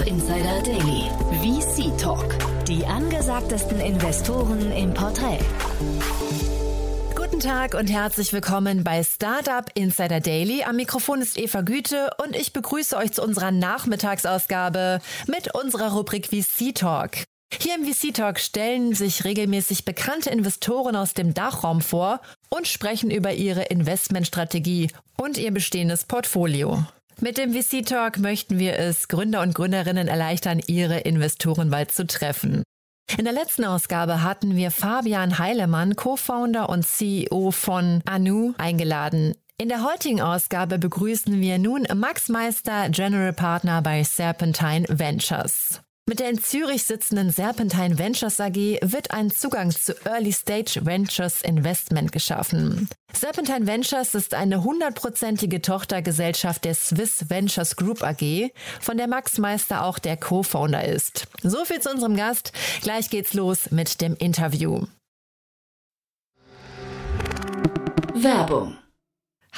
Startup Insider Daily. VC Talk. Die angesagtesten Investoren im Porträt. Guten Tag und herzlich willkommen bei Startup Insider Daily. Am Mikrofon ist Eva Güte und ich begrüße euch zu unserer Nachmittagsausgabe mit unserer Rubrik VC Talk. Hier im VC Talk stellen sich regelmäßig bekannte Investoren aus dem Dachraum vor und sprechen über ihre Investmentstrategie und ihr bestehendes Portfolio. Mit dem VC Talk möchten wir es Gründer und Gründerinnen erleichtern, ihre Investorenwahl zu treffen. In der letzten Ausgabe hatten wir Fabian Heilemann, Co-Founder und CEO von Anu, eingeladen. In der heutigen Ausgabe begrüßen wir nun Max Meister, General Partner bei Serpentine Ventures. Mit der in Zürich sitzenden Serpentine Ventures AG wird ein Zugang zu Early Stage Ventures Investment geschaffen. Serpentine Ventures ist eine hundertprozentige Tochtergesellschaft der Swiss Ventures Group AG, von der Max Meister auch der Co-Founder ist. So viel zu unserem Gast. Gleich geht's los mit dem Interview. Werbung.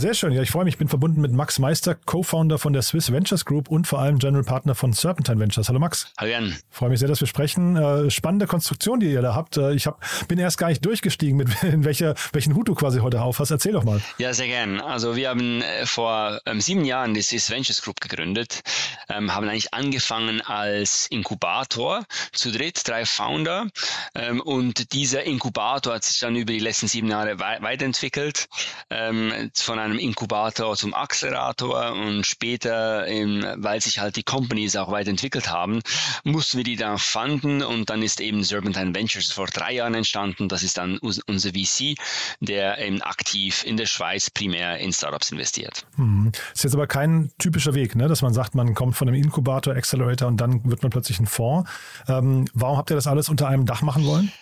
Sehr schön. Ja, ich freue mich. Ich bin verbunden mit Max Meister, Co-Founder von der Swiss Ventures Group und vor allem General Partner von Serpentine Ventures. Hallo Max. Hallo Jan. Freue mich sehr, dass wir sprechen. Äh, spannende Konstruktion, die ihr da habt. Äh, ich hab, bin erst gar nicht durchgestiegen, mit in welcher, welchen Hut du quasi heute auf hast. Erzähl doch mal. Ja, sehr gern. Also wir haben äh, vor ähm, sieben Jahren die Swiss Ventures Group gegründet, ähm, haben eigentlich angefangen als Inkubator zu dritt, drei Founder. Ähm, und dieser Inkubator hat sich dann über die letzten sieben Jahre wei weiterentwickelt, ähm, von einem Inkubator zum Accelerator und später, ähm, weil sich halt die Companies auch weiterentwickelt haben, mussten wir die dann funden und dann ist eben Serpentine Ventures vor drei Jahren entstanden. Das ist dann unser VC, der eben aktiv in der Schweiz primär in Startups investiert. Mhm. Ist jetzt aber kein typischer Weg, ne? dass man sagt, man kommt von einem Inkubator, Accelerator und dann wird man plötzlich ein Fonds. Ähm, warum habt ihr das alles unter einem Dach machen wollen?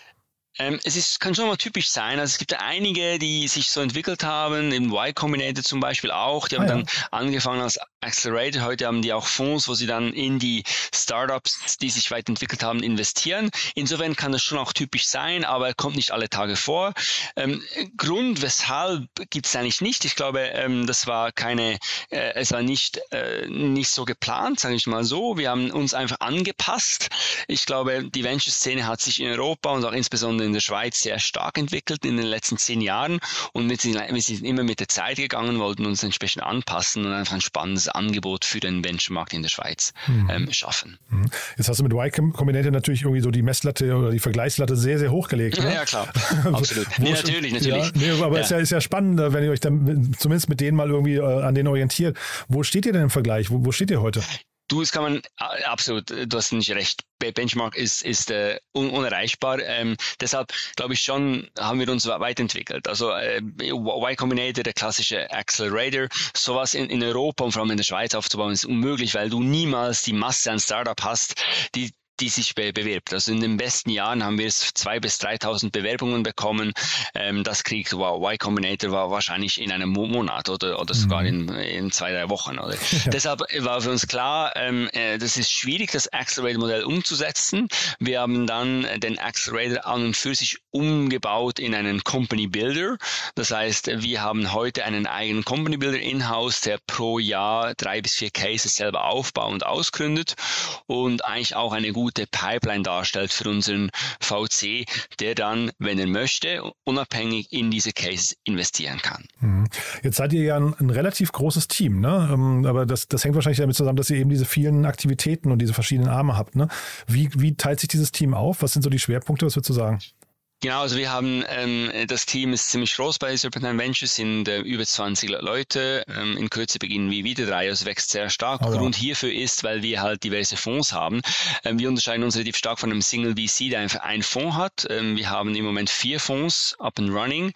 Ähm, es ist, kann schon mal typisch sein. Also es gibt ja einige, die sich so entwickelt haben, im Y Combinator zum Beispiel auch. Die haben ah, ja. dann angefangen als Accelerator. Heute haben die auch Fonds, wo sie dann in die Startups, die sich weiterentwickelt haben, investieren. Insofern kann das schon auch typisch sein, aber kommt nicht alle Tage vor. Ähm, Grund, weshalb gibt es eigentlich nicht. Ich glaube, ähm, das war keine, äh, es war nicht, äh, nicht so geplant, sage ich mal so. Wir haben uns einfach angepasst. Ich glaube, die Venture-Szene hat sich in Europa und auch insbesondere in der Schweiz sehr stark entwickelt in den letzten zehn Jahren und wir sind, wir sind immer mit der Zeit gegangen, wollten uns entsprechend anpassen und einfach ein spannendes Angebot für den Benchmarkt in der Schweiz mhm. ähm, schaffen. Mhm. Jetzt hast du mit Y Combinator natürlich irgendwie so die Messlatte oder die Vergleichslatte sehr, sehr hochgelegt. Ja, ja klar. Absolut. nee, natürlich, natürlich. Ja, nee, aber es ja. ist, ja, ist ja spannend, wenn ihr euch dann zumindest mit denen mal irgendwie äh, an denen orientiert. Wo steht ihr denn im Vergleich? Wo, wo steht ihr heute? Du, das kann man absolut, du hast nicht recht. Benchmark ist, ist äh, un unerreichbar. Ähm, deshalb glaube ich schon, haben wir uns weiterentwickelt. Also äh, Y Combinator, der klassische Accelerator, sowas in, in Europa und vor allem in der Schweiz aufzubauen, ist unmöglich, weil du niemals die Masse an Startup hast, die die sich be bewirbt. Also in den besten Jahren haben wir es zwei bis 3.000 Bewerbungen bekommen. Ähm, das kriegt Y Combinator war wahrscheinlich in einem Monat oder, oder sogar mhm. in, in zwei, drei Wochen. Ja. Deshalb war für uns klar, ähm, äh, das ist schwierig, das Accelerator-Modell umzusetzen. Wir haben dann den Accelerator an und für sich umgebaut in einen Company Builder. Das heißt, wir haben heute einen eigenen Company Builder in-house, der pro Jahr drei bis vier Cases selber aufbaut und ausgründet und eigentlich auch eine gute Pipeline darstellt für unseren VC, der dann, wenn er möchte, unabhängig in diese Cases investieren kann. Mhm. Jetzt seid ihr ja ein, ein relativ großes Team, ne? Ähm, aber das, das hängt wahrscheinlich damit zusammen, dass ihr eben diese vielen Aktivitäten und diese verschiedenen Arme habt. Ne? Wie, wie teilt sich dieses Team auf? Was sind so die Schwerpunkte? Was würdest du sagen? Genau, also wir haben, ähm, das Team ist ziemlich groß bei Serpentine Ventures, sind äh, über 20 Leute. Ähm, in Kürze beginnen wir wieder drei, also wächst sehr stark. Oh, Grund hierfür ist, weil wir halt diverse Fonds haben. Ähm, wir unterscheiden uns relativ stark von einem Single VC, der einfach einen Fonds hat. Ähm, wir haben im Moment vier Fonds up and running.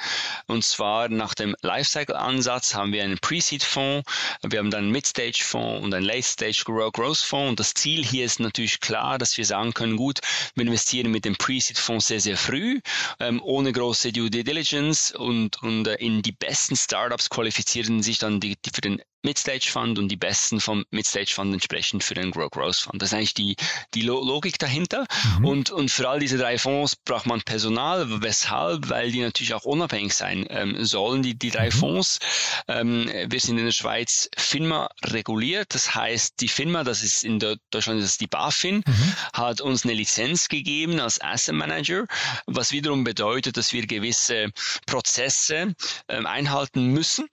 Und zwar nach dem Lifecycle-Ansatz haben wir einen Pre-Seed-Fonds, wir haben dann einen Mid-Stage-Fonds und einen Late-Stage-Growth-Fonds. Und das Ziel hier ist natürlich klar, dass wir sagen können, gut, wir investieren mit dem Pre-Seed-Fonds sehr, sehr früh ähm, ohne große Due Diligence und, und äh, in die besten Startups qualifizieren sich dann die, die für den Mid-Stage Fund und die besten vom Mid-Stage Fund entsprechend für den Grow Growth Fund. Das ist eigentlich die, die Logik dahinter. Mhm. Und, und für all diese drei Fonds braucht man Personal. Weshalb? Weil die natürlich auch unabhängig sein ähm, sollen, die, die drei mhm. Fonds. Ähm, wir sind in der Schweiz FINMA reguliert. Das heißt, die FINMA, das ist in Deutschland das ist die BaFin, mhm. hat uns eine Lizenz gegeben als Asset Manager, was wiederum bedeutet, dass wir gewisse Prozesse ähm, einhalten müssen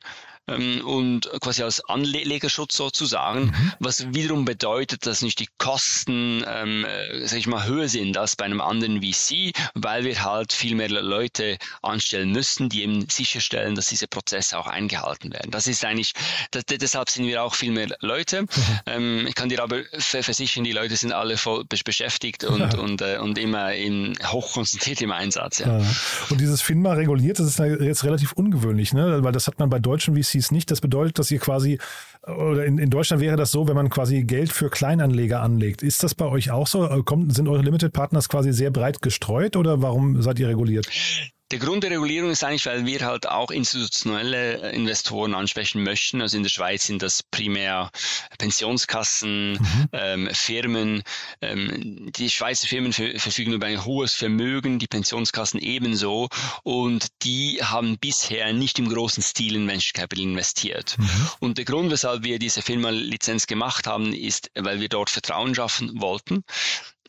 ähm, und quasi als Anlegerschutz sozusagen, mhm. was wiederum bedeutet, dass nicht die Kosten, ähm, äh, sag ich mal, höher sind als bei einem anderen VC, weil wir halt viel mehr Leute anstellen müssen, die eben sicherstellen, dass diese Prozesse auch eingehalten werden. Das ist eigentlich, das, deshalb sind wir auch viel mehr Leute. Mhm. Ähm, ich kann dir aber versichern, die Leute sind alle voll beschäftigt und, ja. und, äh, und immer in, hochkonzentriert im Einsatz. Ja. ja. Und dieses FINMA reguliert, das ist jetzt relativ ungewöhnlich, ne? weil das hat man bei deutschen VCs VCs nicht. Das bedeutet, dass ihr quasi, oder in, in Deutschland wäre das so, wenn man quasi Geld für Kleinanleger anlegt. Ist das bei euch auch so? Kommt, sind eure Limited Partners quasi sehr breit gestreut oder warum seid ihr reguliert? Der Grund der Regulierung ist eigentlich, weil wir halt auch institutionelle Investoren ansprechen möchten. Also in der Schweiz sind das primär Pensionskassen, mhm. ähm, Firmen. Ähm, die Schweizer Firmen verfügen über ein hohes Vermögen, die Pensionskassen ebenso. Und die haben bisher nicht im großen Stil in Venture Capital investiert. Mhm. Und der Grund, weshalb wir diese Firma-Lizenz gemacht haben, ist, weil wir dort Vertrauen schaffen wollten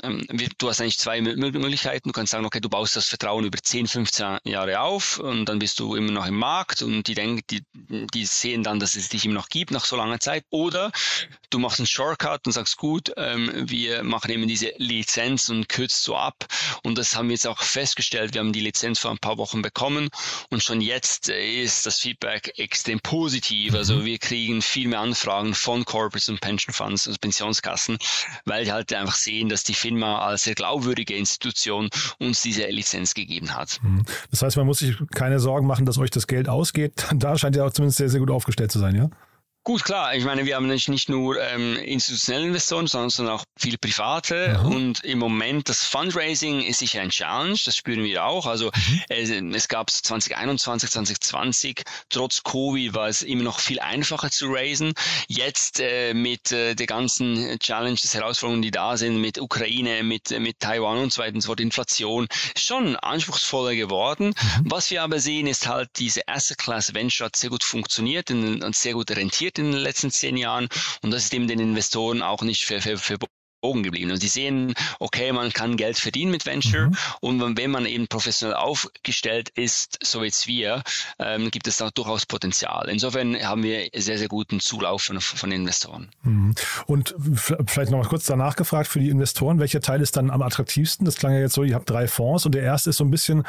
ähm, du hast eigentlich zwei Möglichkeiten. Du kannst sagen, okay, du baust das Vertrauen über 10, 15 Jahre auf und dann bist du immer noch im Markt und die denken, die, die sehen dann, dass es dich immer noch gibt nach so langer Zeit. Oder du machst einen Shortcut und sagst, gut, ähm, wir machen eben diese Lizenz und kürzt so ab. Und das haben wir jetzt auch festgestellt. Wir haben die Lizenz vor ein paar Wochen bekommen und schon jetzt ist das Feedback extrem positiv. Also mhm. wir kriegen viel mehr Anfragen von Corporates und Pension Funds, also Pensionskassen, weil die halt einfach sehen, dass die FINMA als sehr glaubwürdige Institution uns diese Lizenz gegeben hat. Mhm. Das heißt, man muss sich keine Sorgen machen, dass euch das Geld ausgeht. Da scheint ihr auch zumindest sehr, sehr gut aufgestellt zu sein, ja? Gut, klar. Ich meine, wir haben nicht, nicht nur ähm, institutionelle Investoren, sondern, auch viele private. Mhm. Und im Moment das Fundraising ist sicher ein Challenge. Das spüren wir auch. Also mhm. es, es gab 2021, 2020, trotz Covid war es immer noch viel einfacher zu raisen. Jetzt äh, mit äh, der ganzen Challenges, Herausforderungen, die da sind, mit Ukraine, mit, mit Taiwan und und so fort, Inflation, schon anspruchsvoller geworden. Mhm. Was wir aber sehen, ist halt, diese Asset Class Venture hat sehr gut funktioniert und sehr gut rentiert in den letzten zehn Jahren und das ist eben den Investoren auch nicht für, für, für Augen geblieben. Und die sehen, okay, man kann Geld verdienen mit Venture mhm. und wenn man eben professionell aufgestellt ist, so wie jetzt wir, ähm, gibt es auch durchaus Potenzial. Insofern haben wir sehr, sehr guten Zulauf von, von Investoren. Mhm. Und vielleicht noch mal kurz danach gefragt für die Investoren, welcher Teil ist dann am attraktivsten? Das klang ja jetzt so, ihr habt drei Fonds und der erste ist so ein bisschen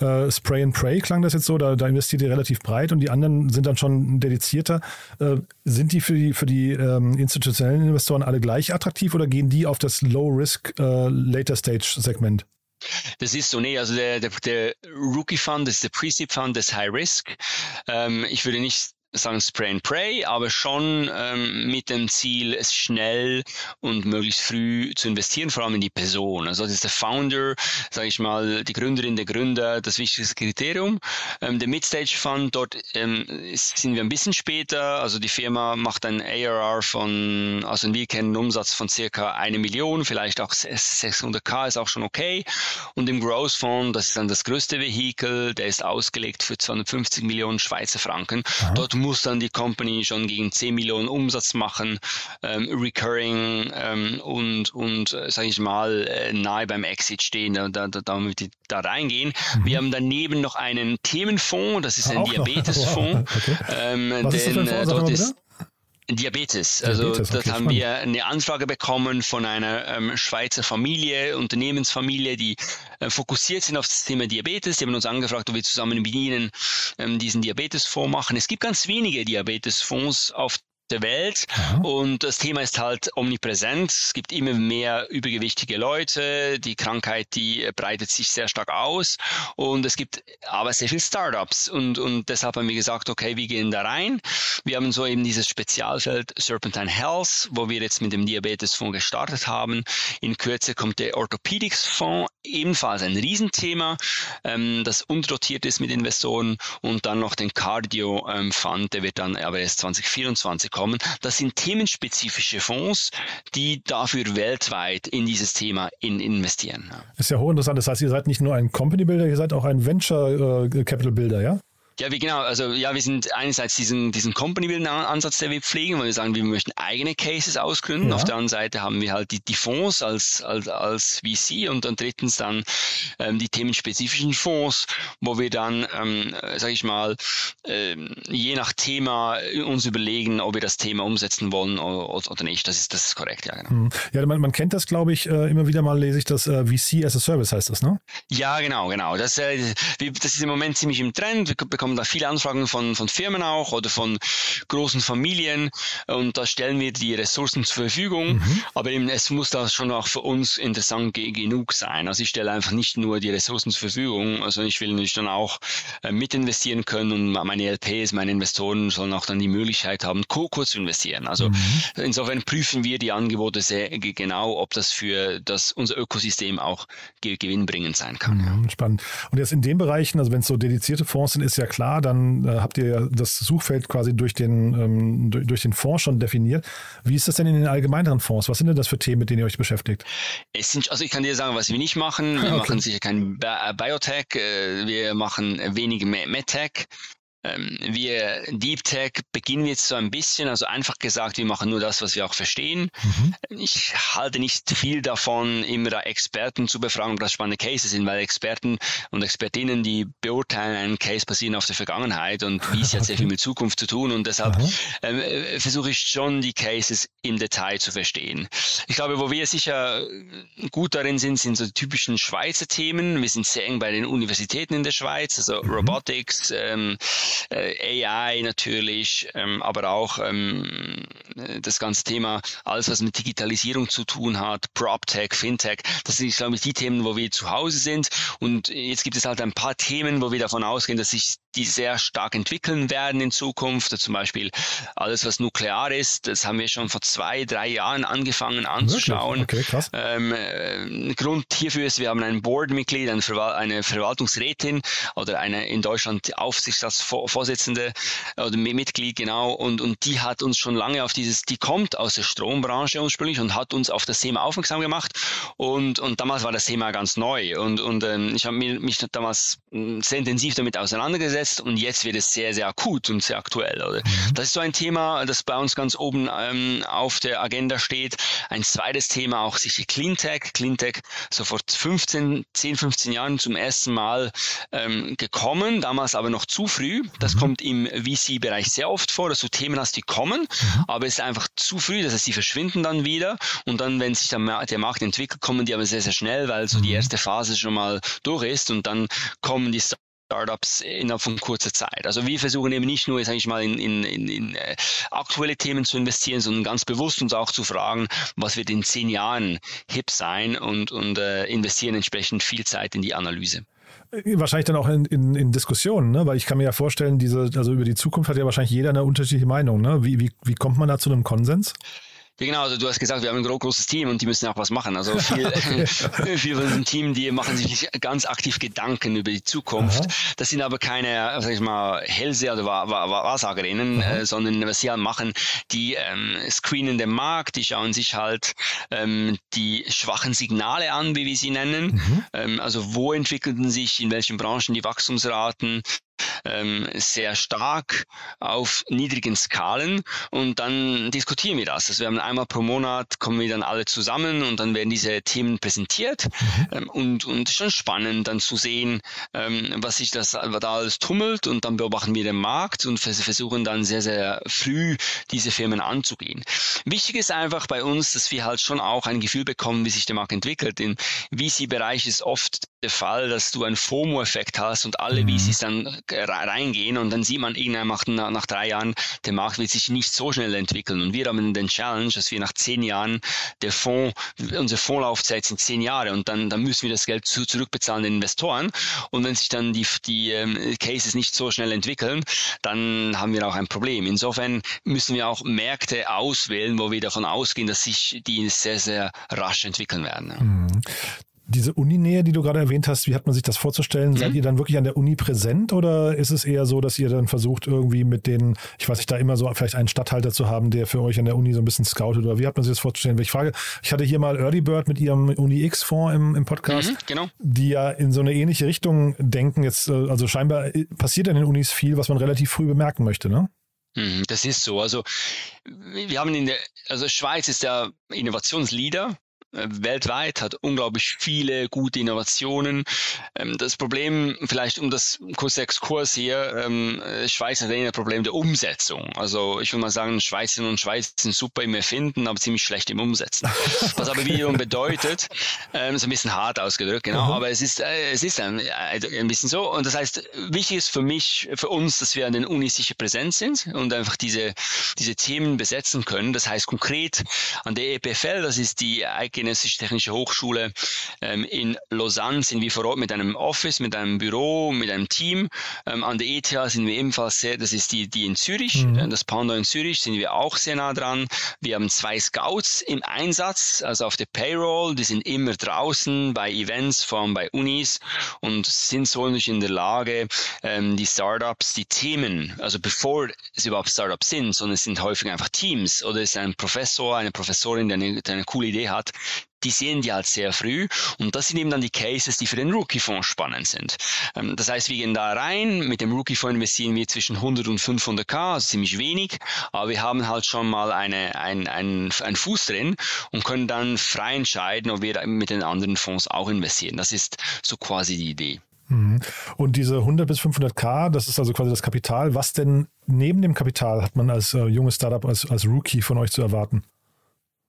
äh, Spray and Pray, klang das jetzt so, da, da investiert ihr relativ breit und die anderen sind dann schon dedizierter. Äh, sind die für die, für die ähm, institutionellen Investoren alle gleich attraktiv oder gehen die die auf das Low-Risk, äh, Later-Stage-Segment? Das ist so, nee, also der, der, der Rookie Fund ist der Pre-Seed Fund, das High Risk. Ähm, ich würde nicht sagen Spray and Pray, aber schon ähm, mit dem Ziel, es schnell und möglichst früh zu investieren, vor allem in die Person. Also das ist der Founder, sage ich mal, die Gründerin, der Gründer, das wichtigste Kriterium. Ähm, der Midstage Fund, dort ähm, sind wir ein bisschen später. Also die Firma macht ein ARR von, also wir kennen einen Umsatz von circa eine Million, vielleicht auch 600k ist auch schon okay. Und im Growth Fund, das ist dann das größte Vehikel, der ist ausgelegt für 250 Millionen Schweizer Franken. Aha. Dort muss dann die Company schon gegen 10 Millionen Umsatz machen, ähm, recurring ähm, und, und äh, sage ich mal, äh, nahe beim Exit stehen, da, da, damit die da reingehen. Mhm. Wir haben daneben noch einen Themenfonds, das ist ein Diabetesfonds. okay. ähm, Was ist denn, das dort ist, Diabetes. Also Diabetes, okay, haben spannend. wir eine Anfrage bekommen von einer ähm, Schweizer Familie, Unternehmensfamilie, die äh, fokussiert sind auf das Thema Diabetes. Die haben uns angefragt, ob wir zusammen mit ihnen ähm, diesen Diabetesfonds machen. Es gibt ganz wenige Diabetesfonds auf der Welt. Aha. Und das Thema ist halt omnipräsent. Es gibt immer mehr übergewichtige Leute. Die Krankheit, die breitet sich sehr stark aus. Und es gibt aber sehr viele Startups. Und, und deshalb haben wir gesagt, okay, wir gehen da rein. Wir haben so eben dieses Spezialfeld Serpentine Health, wo wir jetzt mit dem Diabetesfonds gestartet haben. In Kürze kommt der Orthopaedics Fonds, ebenfalls ein Riesenthema, ähm, das unterdotiert ist mit Investoren. Und dann noch den Cardio ähm, Fund, der wird dann aber erst 2024 kommen kommen. Das sind themenspezifische Fonds, die dafür weltweit in dieses Thema in investieren. Das ist ja hochinteressant. Das heißt, ihr seid nicht nur ein Company Builder, ihr seid auch ein Venture äh, Capital Builder, ja? Ja, wie genau. Also ja, wir sind einerseits diesen, diesen Company-Building-Ansatz, der wir pflegen, weil wir sagen, wir möchten eigene Cases ausgründen. Ja. Auf der anderen Seite haben wir halt die, die Fonds als, als, als VC und dann drittens dann ähm, die themenspezifischen Fonds, wo wir dann, ähm, sage ich mal, ähm, je nach Thema uns überlegen, ob wir das Thema umsetzen wollen oder, oder nicht. Das ist, das ist korrekt, ja, genau. Mhm. Ja, man, man kennt das, glaube ich, äh, immer wieder mal lese ich das äh, VC as a Service heißt das, ne? Ja, genau, genau. Das, äh, das ist im Moment ziemlich im Trend. Wir bekommen bekommen da viele Anfragen von, von Firmen auch oder von großen Familien und da stellen wir die Ressourcen zur Verfügung. Mhm. Aber eben, es muss da schon auch für uns interessant genug sein. Also ich stelle einfach nicht nur die Ressourcen zur Verfügung, also ich will natürlich dann auch äh, mit investieren können und meine LPs, meine Investoren sollen auch dann die Möglichkeit haben, kurz zu investieren. Also mhm. insofern prüfen wir die Angebote sehr genau, ob das für das, unser Ökosystem auch gewinnbringend sein kann. Mhm, spannend. Und jetzt in den Bereichen, also wenn es so dedizierte Fonds sind, ist ja klar, klar, dann äh, habt ihr das Suchfeld quasi durch den, ähm, durch, durch, den Fonds schon definiert. Wie ist das denn in den allgemeineren Fonds? Was sind denn das für Themen, mit denen ihr euch beschäftigt? Es sind, also ich kann dir sagen, was wir nicht machen. Wir okay. machen sicher kein Biotech, äh, wir machen wenig MedTech. Ähm, wir Deep Tech beginnen jetzt so ein bisschen, also einfach gesagt, wir machen nur das, was wir auch verstehen. Mhm. Ich halte nicht viel davon, immer da Experten zu befragen, ob das spannende Cases sind, weil Experten und Expertinnen, die beurteilen einen Case basieren auf der Vergangenheit und wie es hat sehr viel mit Zukunft zu tun und deshalb ähm, äh, versuche ich schon die Cases im Detail zu verstehen. Ich glaube, wo wir sicher gut darin sind, sind so die typischen Schweizer Themen. Wir sind sehr eng bei den Universitäten in der Schweiz, also mhm. Robotics, ähm, äh, AI natürlich, ähm, aber auch ähm, das ganze Thema, alles was mit Digitalisierung zu tun hat, PropTech, FinTech, das sind, glaube ich, die Themen, wo wir zu Hause sind. Und jetzt gibt es halt ein paar Themen, wo wir davon ausgehen, dass sich die sehr stark entwickeln werden in Zukunft. Zum Beispiel alles, was nuklear ist, das haben wir schon vor zwei, drei Jahren angefangen anzuschauen. Okay, krass. Ähm, äh, Grund hierfür ist, wir haben ein Boardmitglied, eine, Verwal eine Verwaltungsrätin oder eine in Deutschland Aufsichtsratsvorsitzende oder Mitglied, genau. Und, und die hat uns schon lange auf dieses, die kommt aus der Strombranche ursprünglich und hat uns auf das Thema aufmerksam gemacht. Und, und damals war das Thema ganz neu. Und, und ähm, ich habe mich damals sehr intensiv damit auseinandergesetzt gesetzt und jetzt wird es sehr, sehr akut und sehr aktuell. Oder? Mhm. Das ist so ein Thema, das bei uns ganz oben ähm, auf der Agenda steht. Ein zweites Thema auch sicher Cleantech. Cleantech so vor 15, 10, 15 Jahren zum ersten Mal ähm, gekommen, damals aber noch zu früh. Das mhm. kommt im VC-Bereich sehr oft vor, dass du Themen hast, die kommen, mhm. aber es ist einfach zu früh, das heißt, sie verschwinden dann wieder und dann, wenn sich der, der Markt entwickelt, kommen die aber sehr, sehr schnell, weil so die mhm. erste Phase schon mal durch ist und dann kommen die Startups innerhalb von kurzer Zeit. Also wir versuchen eben nicht nur, sage ich mal, in, in, in, in äh, aktuelle Themen zu investieren, sondern ganz bewusst uns auch zu fragen, was wird in zehn Jahren hip sein und, und äh, investieren entsprechend viel Zeit in die Analyse. Wahrscheinlich dann auch in, in, in, Diskussionen, ne? weil ich kann mir ja vorstellen, diese, also über die Zukunft hat ja wahrscheinlich jeder eine unterschiedliche Meinung. Ne? Wie, wie, wie kommt man da zu einem Konsens? Ja, genau, also du hast gesagt, wir haben ein großes Team und die müssen auch was machen. Also viel, viel von diesem Team, die machen sich ganz aktiv Gedanken über die Zukunft. Aha. Das sind aber keine, sag ich mal, Hellseher oder Wahrsagerinnen, äh, sondern was sie halt machen, die ähm, screenen den Markt, die schauen sich halt ähm, die schwachen Signale an, wie wir sie nennen. Mhm. Ähm, also wo entwickelten sich in welchen Branchen die Wachstumsraten, ähm, sehr stark auf niedrigen Skalen und dann diskutieren wir das. Also wir haben einmal pro Monat kommen wir dann alle zusammen und dann werden diese Themen präsentiert mhm. ähm, und und schon spannend dann zu sehen, ähm, was sich das da alles tummelt und dann beobachten wir den Markt und versuchen dann sehr sehr früh diese Firmen anzugehen. Wichtig ist einfach bei uns, dass wir halt schon auch ein Gefühl bekommen, wie sich der Markt entwickelt. Im VC-Bereich ist oft der Fall, dass du einen FOMO-Effekt hast und alle mhm. VCs dann reingehen und dann sieht man irgendwann nach, nach drei Jahren, der Markt wird sich nicht so schnell entwickeln. Und wir haben den Challenge, dass wir nach zehn Jahren der Fonds, unsere Fondslaufzeit sind zehn Jahre und dann, dann müssen wir das Geld zu, zurückbezahlen den Investoren. Und wenn sich dann die, die ähm, Cases nicht so schnell entwickeln, dann haben wir auch ein Problem. Insofern müssen wir auch Märkte auswählen, wo wir davon ausgehen, dass sich die sehr, sehr rasch entwickeln werden. Diese Uninähe, die du gerade erwähnt hast, wie hat man sich das vorzustellen? Mhm. Seid ihr dann wirklich an der Uni präsent oder ist es eher so, dass ihr dann versucht, irgendwie mit den, ich weiß nicht, da immer so vielleicht einen Stadthalter zu haben, der für euch an der Uni so ein bisschen scoutet oder wie hat man sich das vorzustellen? Ich frage, ich hatte hier mal Early Bird mit ihrem Uni X-Fonds im, im Podcast, mhm, genau. die ja in so eine ähnliche Richtung denken. Jetzt, äh, also scheinbar äh, passiert an den Unis viel, was man relativ früh bemerken möchte, ne? Mhm, das ist so. Also wir haben in der, also Schweiz ist der Innovationsleader weltweit, hat unglaublich viele gute Innovationen. Ähm, das Problem, vielleicht um das kurze Exkurs hier, ähm, Schweiz hat ein Problem der Umsetzung. Also ich würde mal sagen, Schweizerinnen und Schweizer sind super im Erfinden, aber ziemlich schlecht im Umsetzen. Was aber wiederum bedeutet, ähm, ist ein bisschen hart ausgedrückt, genau, mhm. aber es ist, äh, es ist ein, ein bisschen so. Und das heißt, wichtig ist für mich, für uns, dass wir an den Unis sicher präsent sind und einfach diese, diese Themen besetzen können. Das heißt konkret an der EPFL, das ist die Eidgenössische Technische Hochschule ähm, in Lausanne sind wir vor Ort mit einem Office, mit einem Büro, mit einem Team. Ähm, an der ETH sind wir ebenfalls sehr, das ist die, die in Zürich, mhm. Äh, das Panda in Zürich, sind wir auch sehr nah dran. Wir haben zwei Scouts im Einsatz, also auf der Payroll, die sind immer draußen bei Events, vor allem bei Unis und sind so nicht in der Lage, ähm, die Startups, die Themen, also bevor es überhaupt Startups sind, sondern es sind häufig einfach Teams oder es ist ein Professor, eine Professorin, der eine, der eine coole Idee hat, die sehen die halt sehr früh und das sind eben dann die Cases, die für den Rookie-Fonds spannend sind. Ähm, das heißt, wir gehen da rein, mit dem Rookie-Fonds investieren wir zwischen 100 und 500k, also ziemlich wenig, aber wir haben halt schon mal eine, ein, ein, ein Fuß drin und können dann frei entscheiden, ob wir mit den anderen Fonds auch investieren. Das ist so quasi die Idee. Mhm. Und diese 100 bis 500k, das ist also quasi das Kapital. Was denn neben dem Kapital hat man als äh, junges Startup, als, als Rookie von euch zu erwarten?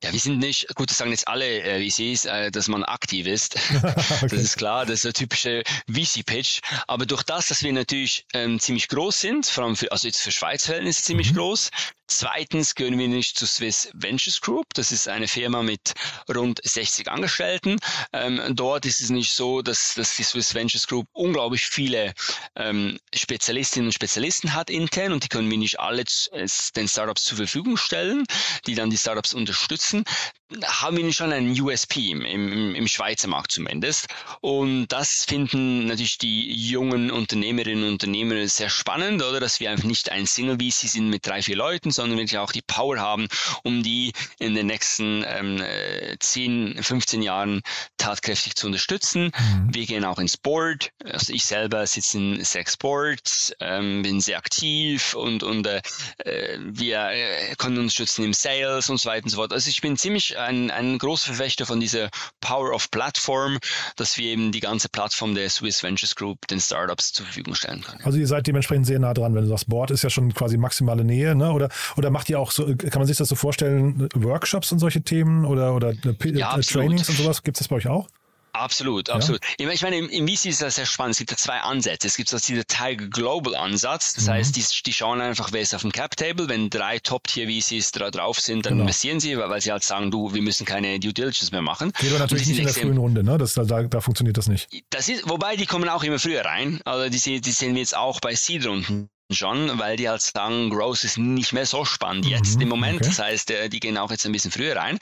Ja, wir sind nicht, gut, das sagen jetzt alle äh, VCs, äh, dass man aktiv ist. okay. Das ist klar, das ist der typische VC-Pitch. Aber durch das, dass wir natürlich ähm, ziemlich groß sind, vor allem für, also jetzt für Schweiz-Verhältnisse ziemlich mhm. groß, Zweitens gehören wir nicht zu Swiss Ventures Group. Das ist eine Firma mit rund 60 Angestellten. Ähm, dort ist es nicht so, dass, dass die Swiss Ventures Group unglaublich viele ähm, Spezialistinnen und Spezialisten hat intern und die können wir nicht alle den Startups zur Verfügung stellen, die dann die Startups unterstützen setzen, haben wir schon einen USP im, im, im Schweizer Markt zumindest. Und das finden natürlich die jungen Unternehmerinnen und Unternehmer sehr spannend, oder? Dass wir einfach nicht ein Single VC sind mit drei, vier Leuten, sondern wirklich auch die Power haben, um die in den nächsten ähm, 10, 15 Jahren tatkräftig zu unterstützen. Mhm. Wir gehen auch ins Board. Also ich selber sitze in sechs Boards, ähm, bin sehr aktiv und, und äh, äh wir äh, können unterstützen im Sales und so weiter und so fort. Also ich bin ziemlich ein, ein großer Verfechter von dieser Power of Platform, dass wir eben die ganze Plattform der Swiss Ventures Group den Startups zur Verfügung stellen können. Also ihr seid dementsprechend sehr nah dran, wenn du sagst, Board ist ja schon quasi maximale Nähe, ne? Oder, oder macht ihr auch so, kann man sich das so vorstellen, Workshops und solche Themen oder, oder ja, Trainings und sowas? Gibt es das bei euch auch? Absolut, absolut. Ja? Ich meine, im, im VC ist das sehr spannend. Es gibt ja zwei Ansätze. Es gibt so dieser Tiger Global Ansatz. Das mhm. heißt, die, die schauen einfach, wer ist auf dem Cap Table. Wenn drei Top-Tier-VCs da drauf sind, dann genau. investieren sie, weil, weil, sie halt sagen, du, wir müssen keine Due Diligence mehr machen. Geht aber natürlich nicht in der frühen Runde, ne? Das, da, da funktioniert das nicht. Das ist, wobei, die kommen auch immer früher rein. Also die, die sehen wir jetzt auch bei Seed-Runden schon, weil die halt sagen, Growth ist nicht mehr so spannend jetzt mhm, im Moment. Okay. Das heißt, äh, die gehen auch jetzt ein bisschen früher rein.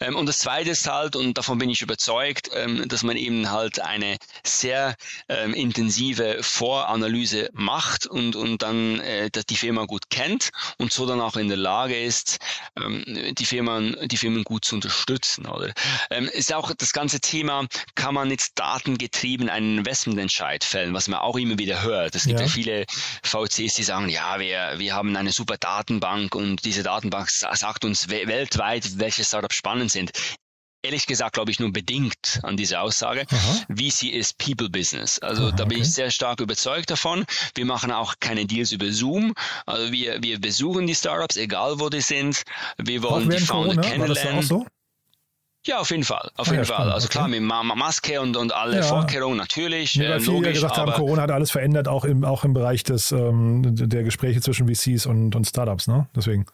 Ähm, und das Zweite ist halt, und davon bin ich überzeugt, ähm, dass man eben halt eine sehr ähm, intensive Voranalyse macht und, und dann äh, dass die Firma gut kennt und so dann auch in der Lage ist, die Firmen, die Firmen gut zu unterstützen. Oder? Ist auch das ganze Thema, kann man jetzt datengetrieben einen Investmententscheid fällen, was man auch immer wieder hört. Es gibt ja, ja viele VC ist, die sagen, ja, wir, wir haben eine super Datenbank und diese Datenbank sagt uns weltweit, welche Startups spannend sind ehrlich gesagt, glaube ich, nur bedingt an diese Aussage. Aha. VC ist People Business. Also Aha, da bin okay. ich sehr stark überzeugt davon. Wir machen auch keine Deals über Zoom. Also wir, wir besuchen die Startups, egal wo die sind. Wir wollen die Founder Corona, kennenlernen. Ja, auf jeden Fall. Auf ah, jeden ja, Fall. Also klar, mit Maske und, und alle ja. Vorkehrungen natürlich. Ja, weil äh, viele logisch, gesagt haben, Corona hat alles verändert, auch im, auch im Bereich des, ähm, der Gespräche zwischen VCs und, und Startups, ne? Deswegen.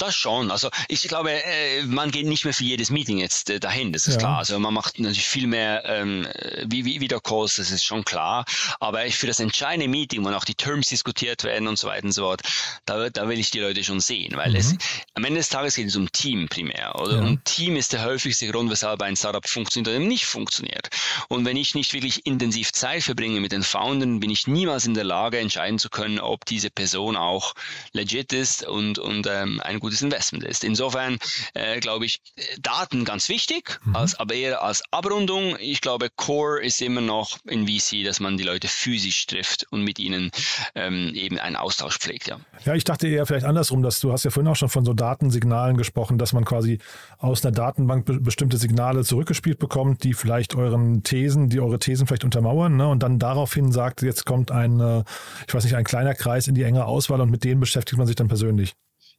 Das schon. Also ich glaube, äh, man geht nicht mehr für jedes Meeting jetzt äh, dahin, das ist ja. klar. Also man macht natürlich viel mehr ähm, wie, wie Videocalls, das ist schon klar. Aber für das entscheidende Meeting, wo auch die Terms diskutiert werden und so weiter und so fort, da, da will ich die Leute schon sehen, weil mhm. es am Ende des Tages geht es um Team primär. Oder? Ja. Und Team ist der häufigste Grund, weshalb ein Startup funktioniert oder nicht funktioniert. Und wenn ich nicht wirklich intensiv Zeit verbringe mit den Foundern, bin ich niemals in der Lage, entscheiden zu können, ob diese Person auch legit ist und, und ähm, ein gutes Investment ist. Insofern äh, glaube ich, Daten ganz wichtig, mhm. als, aber eher als Abrundung. Ich glaube, Core ist immer noch in VC, dass man die Leute physisch trifft und mit ihnen ähm, eben einen Austausch pflegt. Ja. ja, ich dachte eher vielleicht andersrum, dass du hast ja vorhin auch schon von so Datensignalen gesprochen, dass man quasi aus einer Datenbank be bestimmte Signale zurückgespielt bekommt, die vielleicht euren Thesen, die eure Thesen vielleicht untermauern, ne? und dann daraufhin sagt, jetzt kommt ein, äh, ich weiß nicht, ein kleiner Kreis in die enge Auswahl und mit denen beschäftigt man sich dann persönlich.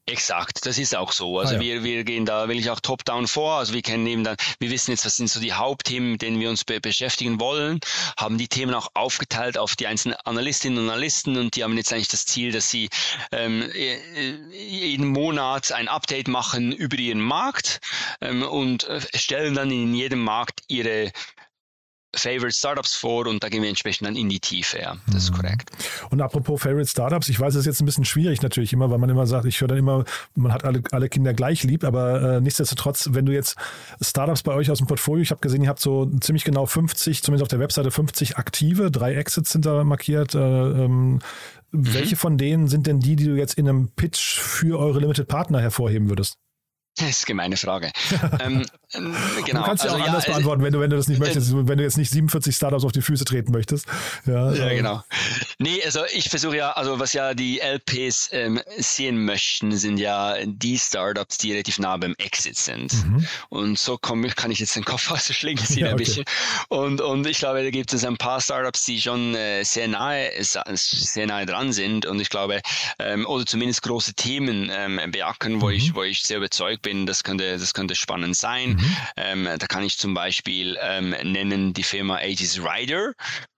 Exakt, das ist auch so. Also ah, ja. wir, wir gehen da will ich auch top-down vor. Also wir kennen eben dann, wir wissen jetzt, was sind so die Hauptthemen, mit denen wir uns be beschäftigen wollen, haben die Themen auch aufgeteilt auf die einzelnen Analystinnen und Analysten und die haben jetzt eigentlich das Ziel, dass sie ähm, jeden Monat ein Update machen über ihren Markt ähm, und äh, stellen dann in jedem Markt ihre Favorite Startups vor und da gehen wir entsprechend dann in die Tiefe. Ja, das ist mhm. korrekt. Und apropos Favorite Startups, ich weiß, es ist jetzt ein bisschen schwierig natürlich immer, weil man immer sagt, ich höre dann immer, man hat alle, alle Kinder gleich lieb, aber äh, nichtsdestotrotz, wenn du jetzt Startups bei euch aus dem Portfolio, ich habe gesehen, ihr habt so ziemlich genau 50, zumindest auf der Webseite 50 aktive, drei Exits sind da markiert. Äh, ähm, mhm. Welche von denen sind denn die, die du jetzt in einem Pitch für eure Limited Partner hervorheben würdest? Das ist eine gemeine Frage. ähm, ähm, genau. Du kannst ja also, auch anders ja, beantworten, wenn du, wenn du das nicht äh, möchtest, wenn du jetzt nicht 47 Startups auf die Füße treten möchtest. Ja, ja ähm. genau. Nee, also ich versuche ja, also was ja die LPs ähm, sehen möchten, sind ja die Startups, die relativ nah beim Exit sind. Mhm. Und so komm, kann ich jetzt den Kopf aus der Schlinge ziehen ja, ein okay. bisschen. Und, und ich glaube, da gibt es ein paar Startups, die schon äh, sehr nahe, sehr nahe dran sind. Und ich glaube, ähm, oder zumindest große Themen ähm, beackern, wo mhm. ich, wo ich sehr überzeugt bin, das könnte, das könnte spannend sein. Mhm. Ähm, da kann ich zum Beispiel ähm, nennen die Firma Aegis Rider.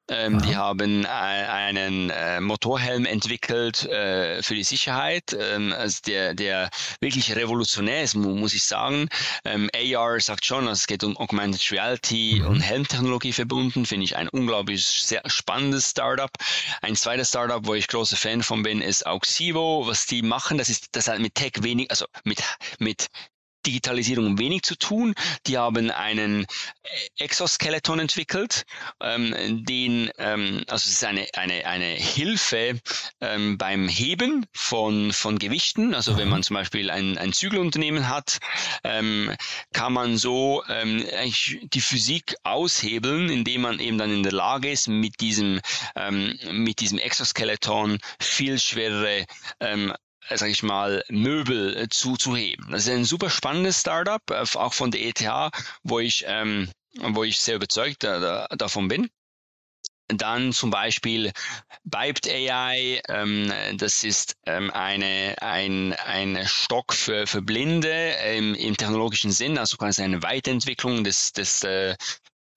Ähm, die haben äh, einen äh, Motorhelm entwickelt äh, für die Sicherheit, ähm, also der, der wirklich revolutionär ist, muss ich sagen. Ähm, AR sagt schon, also es geht um Augmented Reality mhm. und Helmtechnologie verbunden, finde ich ein unglaublich sehr spannendes Startup. Ein zweites Startup, wo ich großer Fan von bin, ist Auxivo. Was die machen, das ist das hat mit Tech wenig, also mit mit Digitalisierung wenig zu tun. Die haben einen Exoskeleton entwickelt, ähm, den, ähm, also es ist eine, eine, eine Hilfe ähm, beim Heben von, von Gewichten. Also wenn man zum Beispiel ein, ein Zügelunternehmen hat, ähm, kann man so ähm, die Physik aushebeln, indem man eben dann in der Lage ist, mit diesem, ähm, mit diesem Exoskeleton viel schwerere sag ich mal, Möbel äh, zuzuheben. Das ist ein super spannendes Startup, äh, auch von der ETH, wo ich, ähm, wo ich sehr überzeugt äh, davon bin. Dann zum Beispiel Biped AI, ähm, das ist ähm, eine, ein, ein Stock für, für Blinde ähm, im technologischen Sinn, also quasi eine Weiterentwicklung des, des, äh,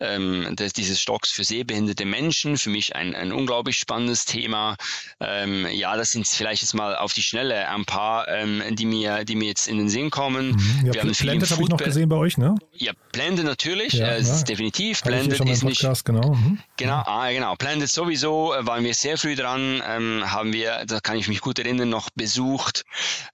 ähm, des, dieses Stocks für sehbehinderte Menschen. Für mich ein, ein unglaublich spannendes Thema. Ähm, ja, das sind vielleicht jetzt mal auf die Schnelle ein paar, ähm, die, mir, die mir jetzt in den Sinn kommen. Mhm. Ja, Wir haben Blended habe ich noch gesehen bei euch, ne? Ja, Blended natürlich, ja, äh, ja. definitiv. Hab Blended ist nicht. genau. Mhm. Genau, ah, genau. Blended sowieso äh, waren wir sehr früh dran, ähm, haben wir, da kann ich mich gut erinnern, noch besucht.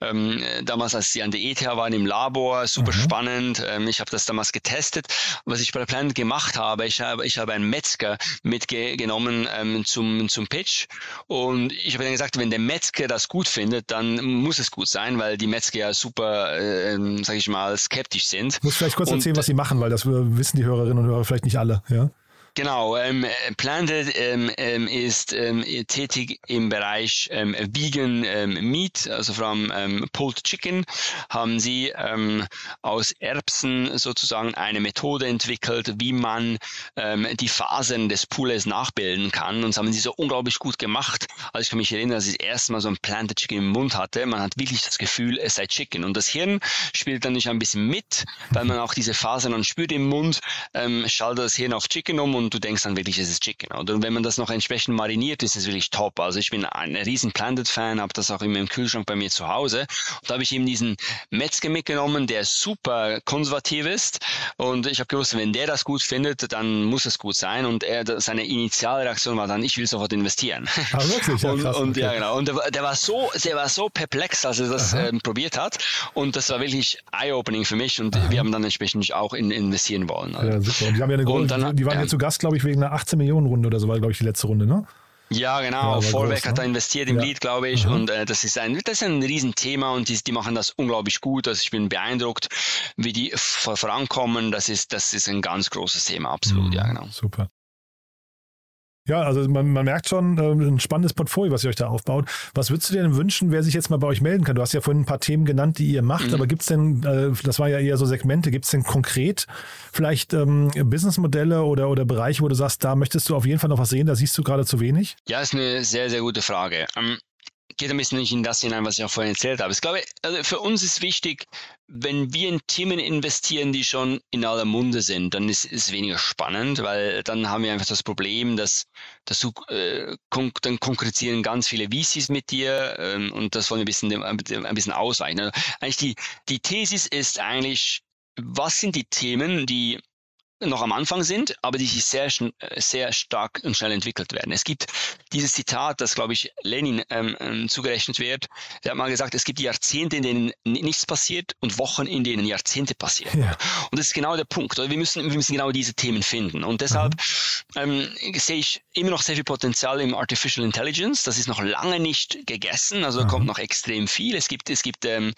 Ähm, damals, als sie an der ETH waren im Labor, super mhm. spannend. Ähm, ich habe das damals getestet. Was ich bei Blended gemacht habe, ich habe, ich habe einen Metzger mitgenommen ähm, zum, zum Pitch und ich habe dann gesagt, wenn der Metzger das gut findet, dann muss es gut sein, weil die Metzger ja super, äh, sage ich mal, skeptisch sind. Ich muss vielleicht kurz erzählen, was sie machen, weil das wissen die Hörerinnen und Hörer vielleicht nicht alle. Ja? Genau, ähm, Planted ähm, ähm, ist ähm, tätig im Bereich ähm, Vegan ähm, Meat, also allem ähm, Pulled Chicken, haben sie ähm, aus Erbsen sozusagen eine Methode entwickelt, wie man ähm, die Fasern des Pools nachbilden kann. Und das haben sie so unglaublich gut gemacht. Also ich kann mich erinnern, als ich das erste Mal so ein Planted Chicken im Mund hatte, man hat wirklich das Gefühl, es sei Chicken. Und das Hirn spielt dann nicht ein bisschen mit, weil man auch diese Fasern dann spürt im Mund, ähm, schaltet das Hirn auf Chicken um und du denkst dann wirklich, es ist Chicken. Oder? Und wenn man das noch entsprechend mariniert, ist es wirklich top. Also ich bin ein riesen Planted-Fan, habe das auch immer im Kühlschrank bei mir zu Hause. Und da habe ich eben diesen Metzger mitgenommen, der super konservativ ist. Und ich habe gewusst, wenn der das gut findet, dann muss es gut sein. Und er, seine Initialreaktion war dann, ich will sofort investieren. Ah, wirklich? Ja, und, krass, und okay. ja, genau. Und der, der, war so, der war so perplex, als er das ähm, probiert hat. Und das war wirklich eye-opening für mich. Und Aha. wir haben dann entsprechend auch in, investieren wollen. Also. Ja, super. Und die haben ja eine Grund, dann, die waren ja zu Gast, glaube ich, wegen einer 18 Millionen Runde oder so war, glaube ich, die letzte Runde, ne? Ja, genau. Ja, Vorwerk groß, hat da ne? investiert im ja. Lied, glaube ich. Mhm. Und äh, das ist ein, das ist ein Riesenthema und die, die machen das unglaublich gut. Also ich bin beeindruckt, wie die vorankommen. Das ist, das ist ein ganz großes Thema, absolut, mhm. ja, genau. Super. Ja, also man, man merkt schon äh, ein spannendes Portfolio, was ihr euch da aufbaut. Was würdest du dir denn wünschen, wer sich jetzt mal bei euch melden kann? Du hast ja vorhin ein paar Themen genannt, die ihr macht, mhm. aber gibt es denn, äh, das war ja eher so Segmente, gibt es denn konkret vielleicht ähm, Businessmodelle oder, oder Bereiche, wo du sagst, da möchtest du auf jeden Fall noch was sehen, da siehst du gerade zu wenig? Ja, ist eine sehr, sehr gute Frage. Ähm, geht ein bisschen in das hinein, was ich auch vorhin erzählt habe. Ich glaube, also für uns ist wichtig, wenn wir in Themen investieren, die schon in aller Munde sind, dann ist es weniger spannend, weil dann haben wir einfach das Problem, dass, dass du, äh, kon dann konkurrieren ganz viele VCs mit dir ähm, und das wollen wir ein bisschen, ein bisschen ausweichen. Also eigentlich die, die Thesis ist eigentlich, was sind die Themen, die noch am Anfang sind, aber die sich sehr, sehr stark und schnell entwickelt werden. Es gibt dieses Zitat, das, glaube ich, Lenin ähm, ähm, zugerechnet wird. Der hat mal gesagt, es gibt Jahrzehnte, in denen nichts passiert und Wochen, in denen Jahrzehnte passieren. Ja. Und das ist genau der Punkt. Wir müssen, wir müssen genau diese Themen finden. Und deshalb mhm. ähm, sehe ich immer noch sehr viel Potenzial im Artificial Intelligence. Das ist noch lange nicht gegessen, also mhm. kommt noch extrem viel. Es gibt, es gibt ähm,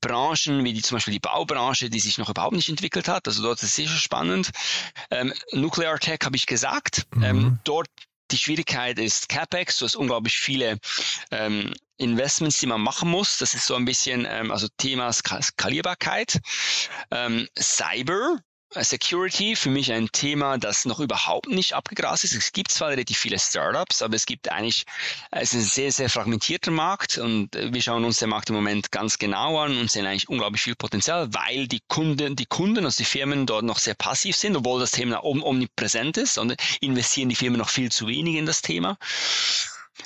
Branchen, wie die, zum Beispiel die Baubranche, die sich noch überhaupt nicht entwickelt hat. Also dort ist es sicher spannend. Ähm, Nuclear Tech habe ich gesagt. Mhm. Ähm, dort die Schwierigkeit ist CapEx. Du hast unglaublich viele ähm, Investments, die man machen muss. Das ist so ein bisschen, ähm, also Thema Skalierbarkeit. Ähm, Cyber, Security für mich ein Thema, das noch überhaupt nicht abgegrast ist. Es gibt zwar relativ viele Startups, aber es gibt eigentlich, es ist ein sehr, sehr fragmentierter Markt und wir schauen uns den Markt im Moment ganz genau an und sehen eigentlich unglaublich viel Potenzial, weil die Kunden, die Kunden, also die Firmen dort noch sehr passiv sind, obwohl das Thema omnipräsent ist und investieren die Firmen noch viel zu wenig in das Thema.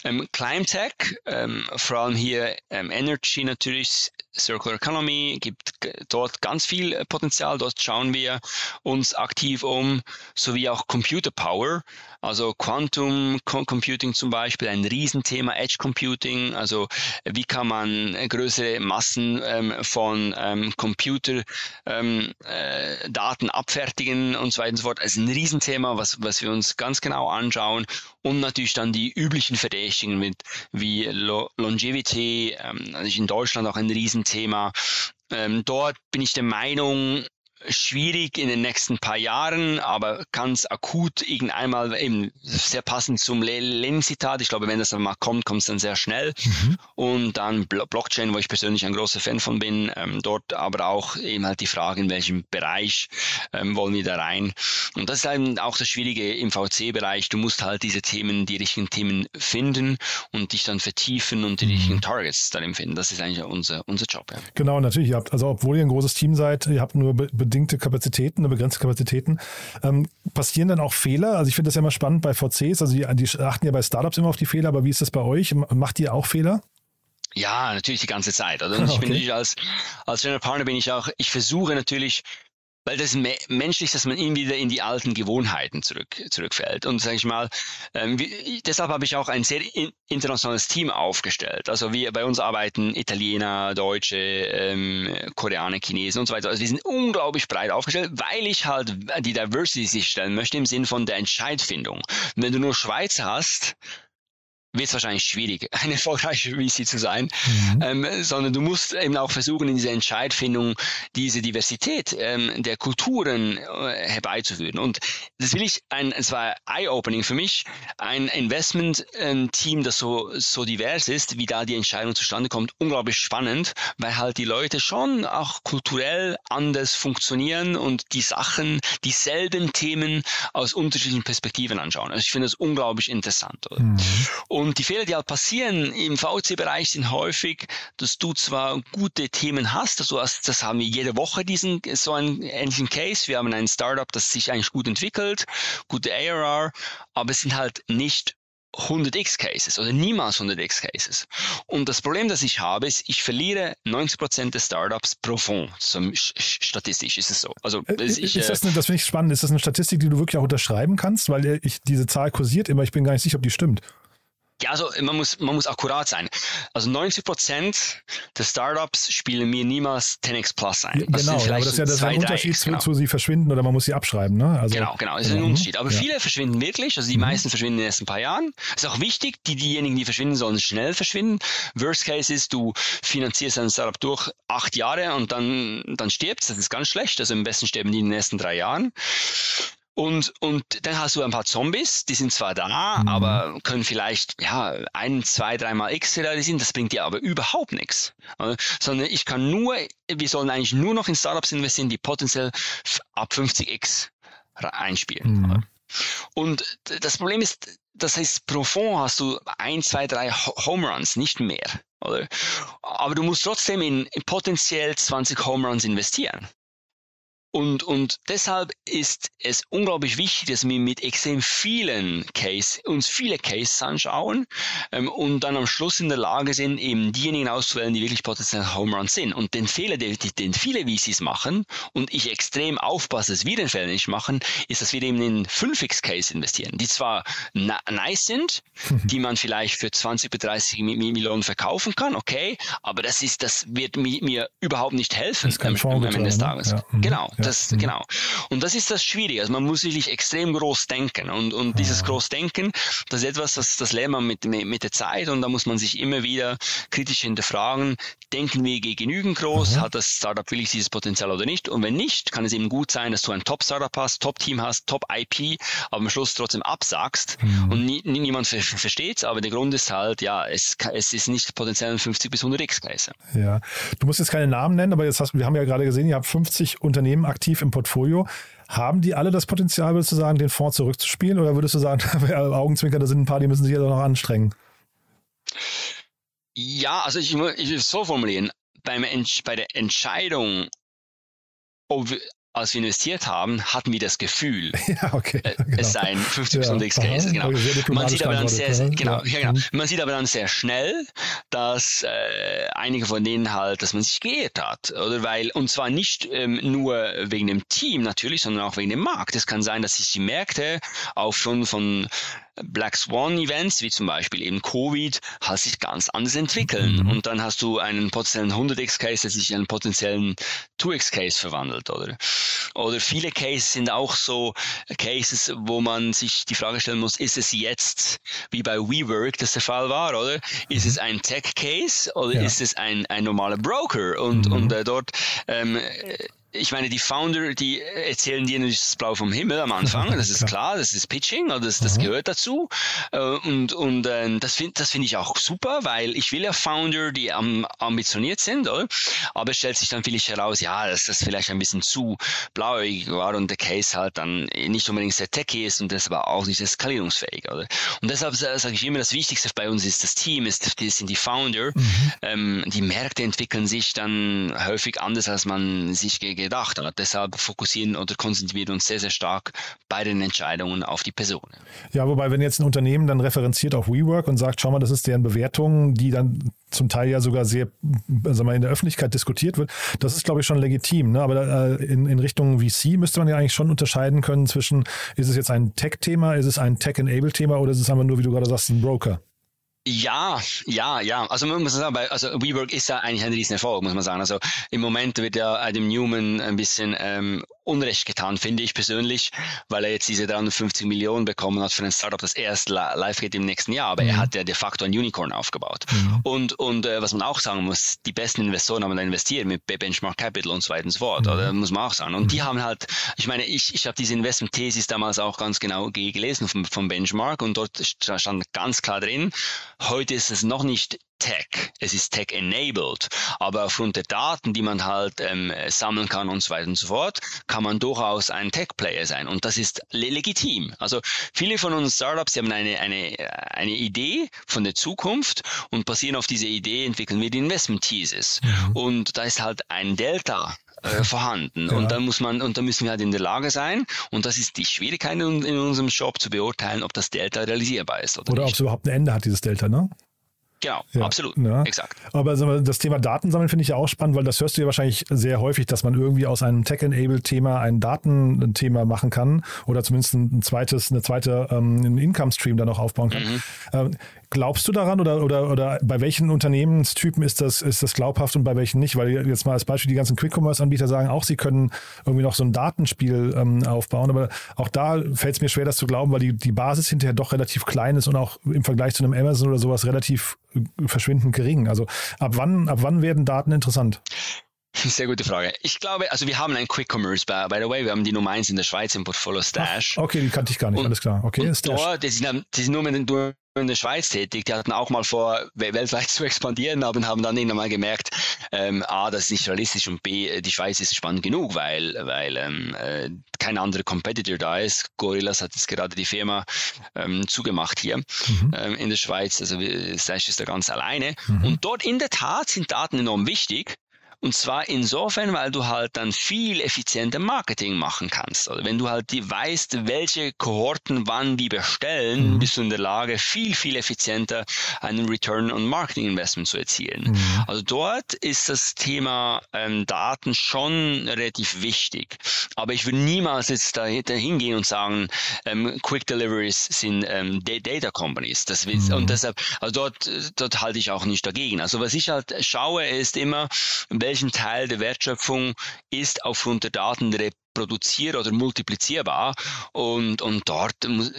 Ähm, Climetech, ähm, vor allem hier ähm, Energy natürlich, Circular Economy, gibt dort ganz viel äh, Potenzial. Dort schauen wir uns aktiv um, sowie auch Computer Power, also Quantum Computing zum Beispiel, ein Riesenthema, Edge Computing, also wie kann man äh, größere Massen ähm, von ähm, Computerdaten ähm, äh, abfertigen und so weiter und so fort. Also ein Riesenthema, was, was wir uns ganz genau anschauen und natürlich dann die üblichen Verdächtigen mit wie Lo Longevity, ähm, also in Deutschland auch ein Riesenthema. Ähm, dort bin ich der Meinung, schwierig in den nächsten paar Jahren, aber ganz akut irgendeinmal eben sehr passend zum Lenin-Zitat. Ich glaube, wenn das dann mal kommt, kommt es dann sehr schnell. Mhm. Und dann Blockchain, wo ich persönlich ein großer Fan von bin, ähm, dort aber auch eben halt die Frage, in welchem Bereich ähm, wollen wir da rein. Und das ist eben auch das Schwierige im VC-Bereich. Du musst halt diese Themen, die richtigen Themen finden und dich dann vertiefen und die mhm. richtigen Targets darin finden. Das ist eigentlich unser, unser Job. Ja. Genau, natürlich. Ihr habt, also obwohl ihr ein großes Team seid, ihr habt nur be bedingte Kapazitäten, begrenzte Kapazitäten. Ähm, passieren dann auch Fehler? Also ich finde das ja immer spannend bei VCs, also die, die achten ja bei Startups immer auf die Fehler, aber wie ist das bei euch? Macht ihr auch Fehler? Ja, natürlich die ganze Zeit. Also ich okay. bin natürlich als, als General Partner bin ich auch, ich versuche natürlich weil das me menschlich, dass man immer wieder in die alten Gewohnheiten zurück, zurückfällt. Und sage ich mal, ähm, wie, deshalb habe ich auch ein sehr in, internationales Team aufgestellt. Also wir bei uns arbeiten Italiener, Deutsche, ähm, Koreaner, Chinesen und so weiter. Also wir sind unglaublich breit aufgestellt, weil ich halt die Diversity sicherstellen möchte im Sinn von der Entscheidfindung. Wenn du nur Schweiz hast, wird es wahrscheinlich schwierig, eine erfolgreiche VC zu sein, mhm. ähm, sondern du musst eben auch versuchen, in dieser Entscheidfindung diese Diversität ähm, der Kulturen äh, herbeizuführen. Und das will ich, ein, es war eye-opening für mich, ein Investment-Team, das so, so divers ist, wie da die Entscheidung zustande kommt, unglaublich spannend, weil halt die Leute schon auch kulturell anders funktionieren und die Sachen, dieselben Themen aus unterschiedlichen Perspektiven anschauen. Also ich finde das unglaublich interessant. Mhm. Und die Fehler, die halt passieren im VC-Bereich sind häufig, dass du zwar gute Themen hast, also das haben wir jede Woche diesen, so einen ähnlichen Case. Wir haben ein Startup, das sich eigentlich gut entwickelt, gute ARR, aber es sind halt nicht 100x Cases oder niemals 100x Cases. Und das Problem, das ich habe, ist, ich verliere 90% der Startups pro Fonds. So, statistisch ist es so. Also, äh, ist, ich, ist das, eine, das finde ich spannend. Ist das eine Statistik, die du wirklich auch unterschreiben kannst? Weil äh, ich, diese Zahl kursiert immer. Ich bin gar nicht sicher, ob die stimmt. Ja, also man muss, man muss akkurat sein. Also 90 Prozent der Startups spielen mir niemals 10x Plus ein. Das genau, aber das ist ja das ist ein Unterschied zu, genau. zu, sie verschwinden oder man muss sie abschreiben. Ne? Also, genau, genau, das ist ein genau. Unterschied. Aber ja. viele verschwinden wirklich, also die mhm. meisten verschwinden in den ersten paar Jahren. Ist auch wichtig, die, diejenigen, die verschwinden, sollen schnell verschwinden. Worst Case ist, du finanzierst ein Startup durch acht Jahre und dann, dann stirbst. Das ist ganz schlecht. Also am besten sterben die in den ersten drei Jahren. Und, und dann hast du ein paar Zombies, die sind zwar da, mhm. aber können vielleicht ja ein, zwei, dreimal X realisieren, das bringt dir aber überhaupt nichts. Sondern ich kann nur, wir sollen eigentlich nur noch in Startups investieren, die potenziell ab 50x einspielen. Mhm. Und das Problem ist, das heißt, pro Fonds hast du ein, zwei, drei Home Runs, nicht mehr. Oder? Aber du musst trotzdem in, in potenziell 20 Home Runs investieren. Und, und deshalb ist es unglaublich wichtig, dass wir mit extrem vielen Case, uns viele Cases anschauen ähm, und dann am Schluss in der Lage sind, eben diejenigen auszuwählen, die wirklich potenziell Home Runs sind. Und den Fehler, den, den viele VCs machen und ich extrem aufpasse, dass wir den Fehler nicht machen, ist, dass wir eben in 5x-Case investieren, die zwar nice sind, die man vielleicht für 20 bis 30 Millionen verkaufen kann, okay, aber das ist, das wird mir, mir überhaupt nicht helfen am, am Ende des ne? Tages. Ja. Mhm. Genau. Das, mhm. genau. Und das ist das Schwierige. Also man muss wirklich extrem groß denken. Und, und dieses ja. Großdenken, das ist etwas, das, das lernt man mit, mit der Zeit und da muss man sich immer wieder kritisch hinterfragen, denken wir genügend groß, mhm. hat das Startup wirklich dieses Potenzial oder nicht? Und wenn nicht, kann es eben gut sein, dass du ein Top-Startup hast, Top-Team hast, Top-IP, aber am Schluss trotzdem absagst mhm. und nie, niemand versteht es, aber der Grund ist halt, ja, es, es ist nicht potenziell 50 bis 100 X-Preise. Ja, du musst jetzt keine Namen nennen, aber jetzt hast, wir haben ja gerade gesehen, ihr habt 50 Unternehmen aktiv im Portfolio. Haben die alle das Potenzial, würdest du sagen, den Fonds zurückzuspielen? Oder würdest du sagen, Augenzwinker, da sind ein paar, die müssen sich ja noch anstrengen? Ja, also ich, ich will es so formulieren. Beim, bei der Entscheidung, ob wir, als wir investiert haben, hatten wir das Gefühl, ja, okay, äh, genau. es seien 50 ja, X Cases. Genau. Man sieht aber dann sehr, sehr genau, ja. genau. Mhm. Man sieht aber dann sehr schnell, dass äh, einige von denen halt, dass man sich geirrt hat, oder weil und zwar nicht ähm, nur wegen dem Team natürlich, sondern auch wegen dem Markt. Es kann sein, dass sich die Märkte auch schon von Black Swan Events, wie zum Beispiel eben Covid, halt sich ganz anders entwickeln. Mhm. Und dann hast du einen potenziellen 100x Case, der sich in einen potenziellen 2x Case verwandelt, oder? Oder viele Cases sind auch so Cases, wo man sich die Frage stellen muss, ist es jetzt wie bei WeWork das der Fall war, oder? Ist es ein Tech Case oder ja. ist es ein, ein normaler Broker? Und, mhm. und äh, dort ähm, ich meine, die Founder, die erzählen dir nicht das Blau vom Himmel am Anfang, das ist klar, das ist Pitching, das, das gehört dazu. Äh, und, und äh, das finde das find ich auch super, weil ich will ja Founder, die ambitioniert sind, oder? aber es stellt sich dann vielleicht heraus, ja, dass das vielleicht ein bisschen zu blauäugig war und der Case halt dann nicht unbedingt sehr techy ist und das aber auch nicht skalierungsfähig. Oder? Und deshalb sage ich immer, das Wichtigste bei uns ist das Team, ist, das sind die Founder. Mhm. Ähm, die Märkte entwickeln sich dann häufig anders, als man sich gegen gedacht hat. Deshalb fokussieren oder konzentrieren wir uns sehr, sehr stark bei den Entscheidungen auf die Person. Ja, wobei, wenn jetzt ein Unternehmen dann referenziert auf WeWork und sagt, schau mal, das ist deren Bewertung, die dann zum Teil ja sogar sehr sagen wir, in der Öffentlichkeit diskutiert wird, das ist, glaube ich, schon legitim. Ne? Aber äh, in, in Richtung VC müsste man ja eigentlich schon unterscheiden können zwischen, ist es jetzt ein Tech-Thema, ist es ein Tech-Enable-Thema oder ist es einfach nur, wie du gerade sagst, ein Broker? Ja, ja, ja. Also man muss sagen, also WeWork ist ja eigentlich ein Riesenerfolg, muss man sagen. Also im Moment wird ja Adam Newman ein bisschen ähm, Unrecht getan, finde ich persönlich, weil er jetzt diese 350 Millionen bekommen hat für ein Startup, das erst live geht im nächsten Jahr. Aber mhm. er hat ja de facto ein Unicorn aufgebaut. Mhm. Und, und äh, was man auch sagen muss, die besten Investoren haben da investiert mit Benchmark Capital und so weiter und so fort. Mhm. Oder muss man auch sagen. Und die mhm. haben halt, ich meine, ich, ich habe diese Investment-Thesis damals auch ganz genau gelesen vom, vom Benchmark und dort stand ganz klar drin, heute ist es noch nicht Tech. Es ist Tech-enabled. Aber aufgrund der Daten, die man halt ähm, sammeln kann und so weiter und so fort, kann man durchaus ein Tech-Player sein. Und das ist le legitim. Also viele von uns Startups, die haben eine, eine, eine Idee von der Zukunft und basieren auf dieser Idee entwickeln wir die Investment-Thesis. Mhm. Und da ist halt ein Delta äh, vorhanden. Ja. Und dann muss man, und dann müssen wir halt in der Lage sein, und das ist die Schwierigkeit in, in unserem Job zu beurteilen, ob das Delta realisierbar ist oder, oder ob es überhaupt ein Ende hat, dieses Delta, ne? Genau, ja, absolut, ja. exakt. Aber das Thema Datensammeln finde ich ja auch spannend, weil das hörst du ja wahrscheinlich sehr häufig, dass man irgendwie aus einem Tech-Enabled-Thema ein Datenthema machen kann oder zumindest ein zweites, eine zweite ähm, Income-Stream dann auch aufbauen kann. Mhm. Ähm, Glaubst du daran oder, oder, oder bei welchen Unternehmenstypen ist das, ist das glaubhaft und bei welchen nicht? Weil jetzt mal als Beispiel die ganzen Quick-Commerce-Anbieter sagen auch, sie können irgendwie noch so ein Datenspiel ähm, aufbauen, aber auch da fällt es mir schwer, das zu glauben, weil die, die Basis hinterher doch relativ klein ist und auch im Vergleich zu einem Amazon oder sowas relativ äh, verschwindend gering. Also ab wann, ab wann werden Daten interessant? Sehr gute Frage. Ich glaube, also wir haben ein Quick Commerce, by, by the way, wir haben die Nummer 1 in der Schweiz im Portfolio Stash. Ach, okay, die kannte ich gar nicht, und, alles klar. Okay, und Stash. Dort, die sind, die sind nur mit, nur in der Schweiz tätig, die hatten auch mal vor, weltweit zu expandieren, aber haben dann irgendwann mal gemerkt, ähm, A, das ist nicht realistisch und B, die Schweiz ist spannend genug, weil, weil ähm, äh, kein anderer Competitor da ist. Gorillas hat jetzt gerade die Firma ähm, zugemacht hier mhm. ähm, in der Schweiz, also Stash ist da ganz alleine. Mhm. Und dort in der Tat sind Daten enorm wichtig, und zwar insofern, weil du halt dann viel effizienter Marketing machen kannst. Also wenn du halt die weißt, welche Kohorten wann die bestellen, mhm. bist du in der Lage, viel, viel effizienter einen Return on Marketing Investment zu erzielen. Mhm. Also dort ist das Thema ähm, Daten schon relativ wichtig. Aber ich würde niemals jetzt da hingehen und sagen, ähm, Quick Deliveries sind ähm, Data Companies. Das, mhm. Und deshalb, also dort, dort halte ich auch nicht dagegen. Also was ich halt schaue, ist immer, welche welchen Teil der Wertschöpfung ist aufgrund der Daten reproduzierbar oder multiplizierbar. Und, und dort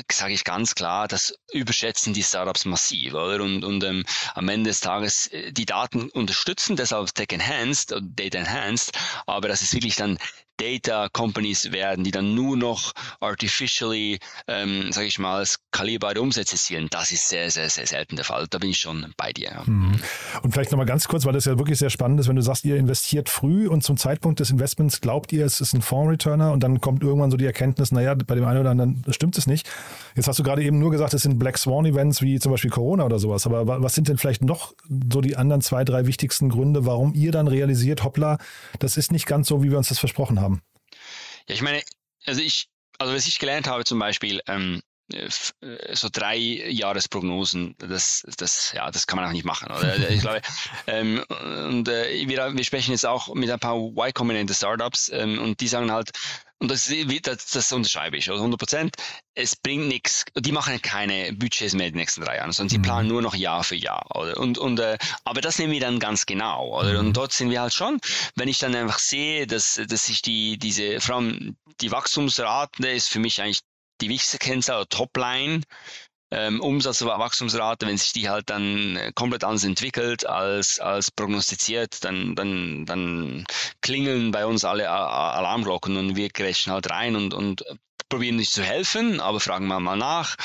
sage ich ganz klar, das überschätzen die Startups massiv. Oder? Und, und ähm, am Ende des Tages äh, die Daten unterstützen, deshalb Tech Enhanced, Data Enhanced, aber das ist wirklich dann Data Companies werden, die dann nur noch artificially, ähm, sage ich mal, skalierbare Umsätze zielen. Das ist sehr, sehr, sehr selten der Fall. Da bin ich schon bei dir. Ja. Mhm. Und vielleicht nochmal ganz kurz, weil das ja wirklich sehr spannend ist, wenn du sagst, ihr investiert früh und zum Zeitpunkt des Investments glaubt ihr, es ist ein Fonds-Returner und dann kommt irgendwann so die Erkenntnis, naja, bei dem einen oder anderen stimmt es nicht. Jetzt hast du gerade eben nur gesagt, es sind Black Swan-Events wie zum Beispiel Corona oder sowas. Aber was sind denn vielleicht noch so die anderen zwei, drei wichtigsten Gründe, warum ihr dann realisiert, hoppla, das ist nicht ganz so, wie wir uns das versprochen haben? Ja, ich meine, also ich, also was ich gelernt habe zum Beispiel, ähm, äh, äh, so drei Jahresprognosen, das, das, ja, das kann man auch nicht machen. Oder? Ich glaube, ähm, und äh, wir, wir sprechen jetzt auch mit ein paar Y-Combinator Startups ähm, und die sagen halt, und das, das, das unterschreibe ich, also 100 Prozent, es bringt nichts, die machen keine Budgets mehr in den nächsten drei Jahren, sondern sie mhm. planen nur noch Jahr für Jahr. Oder? Und, und, äh, aber das nehmen wir dann ganz genau. Oder? Mhm. Und dort sind wir halt schon, wenn ich dann einfach sehe, dass, dass sich die, diese, vor allem die Wachstumsrate ist für mich eigentlich die wichtigste Kennzahl, Topline, ähm, Umsatzwachstumsrate, wenn sich die halt dann äh, komplett anders entwickelt als, als prognostiziert, dann, dann, dann klingeln bei uns alle Alarmglocken und wir grätschen halt rein und, und probieren nicht zu helfen, aber fragen wir mal nach.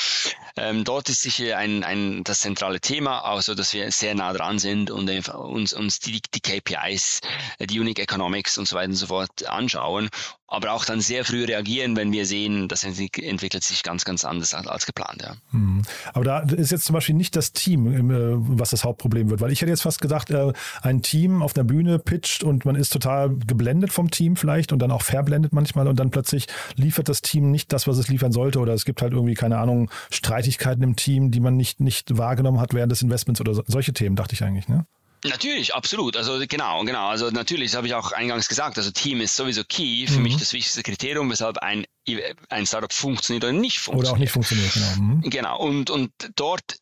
Ähm, dort ist sicher ein, ein, das zentrale Thema, also dass wir sehr nah dran sind und uns, uns die, die KPIs, die Unique Economics und so weiter und so fort anschauen aber auch dann sehr früh reagieren, wenn wir sehen, das entwickelt sich ganz, ganz anders als geplant. Ja. Mhm. Aber da ist jetzt zum Beispiel nicht das Team, äh, was das Hauptproblem wird, weil ich hätte jetzt fast gedacht, äh, ein Team auf der Bühne pitcht und man ist total geblendet vom Team vielleicht und dann auch verblendet manchmal und dann plötzlich liefert das Team nicht das, was es liefern sollte oder es gibt halt irgendwie, keine Ahnung, Streitigkeiten im Team, die man nicht, nicht wahrgenommen hat während des Investments oder so, solche Themen, dachte ich eigentlich, ne? Natürlich, absolut. Also genau, genau. Also natürlich, das habe ich auch eingangs gesagt. Also Team ist sowieso key. Für mhm. mich das wichtigste Kriterium, weshalb ein, ein Startup funktioniert oder nicht funktioniert. Oder auch nicht funktioniert, genau. Mhm. Genau. Und, und dort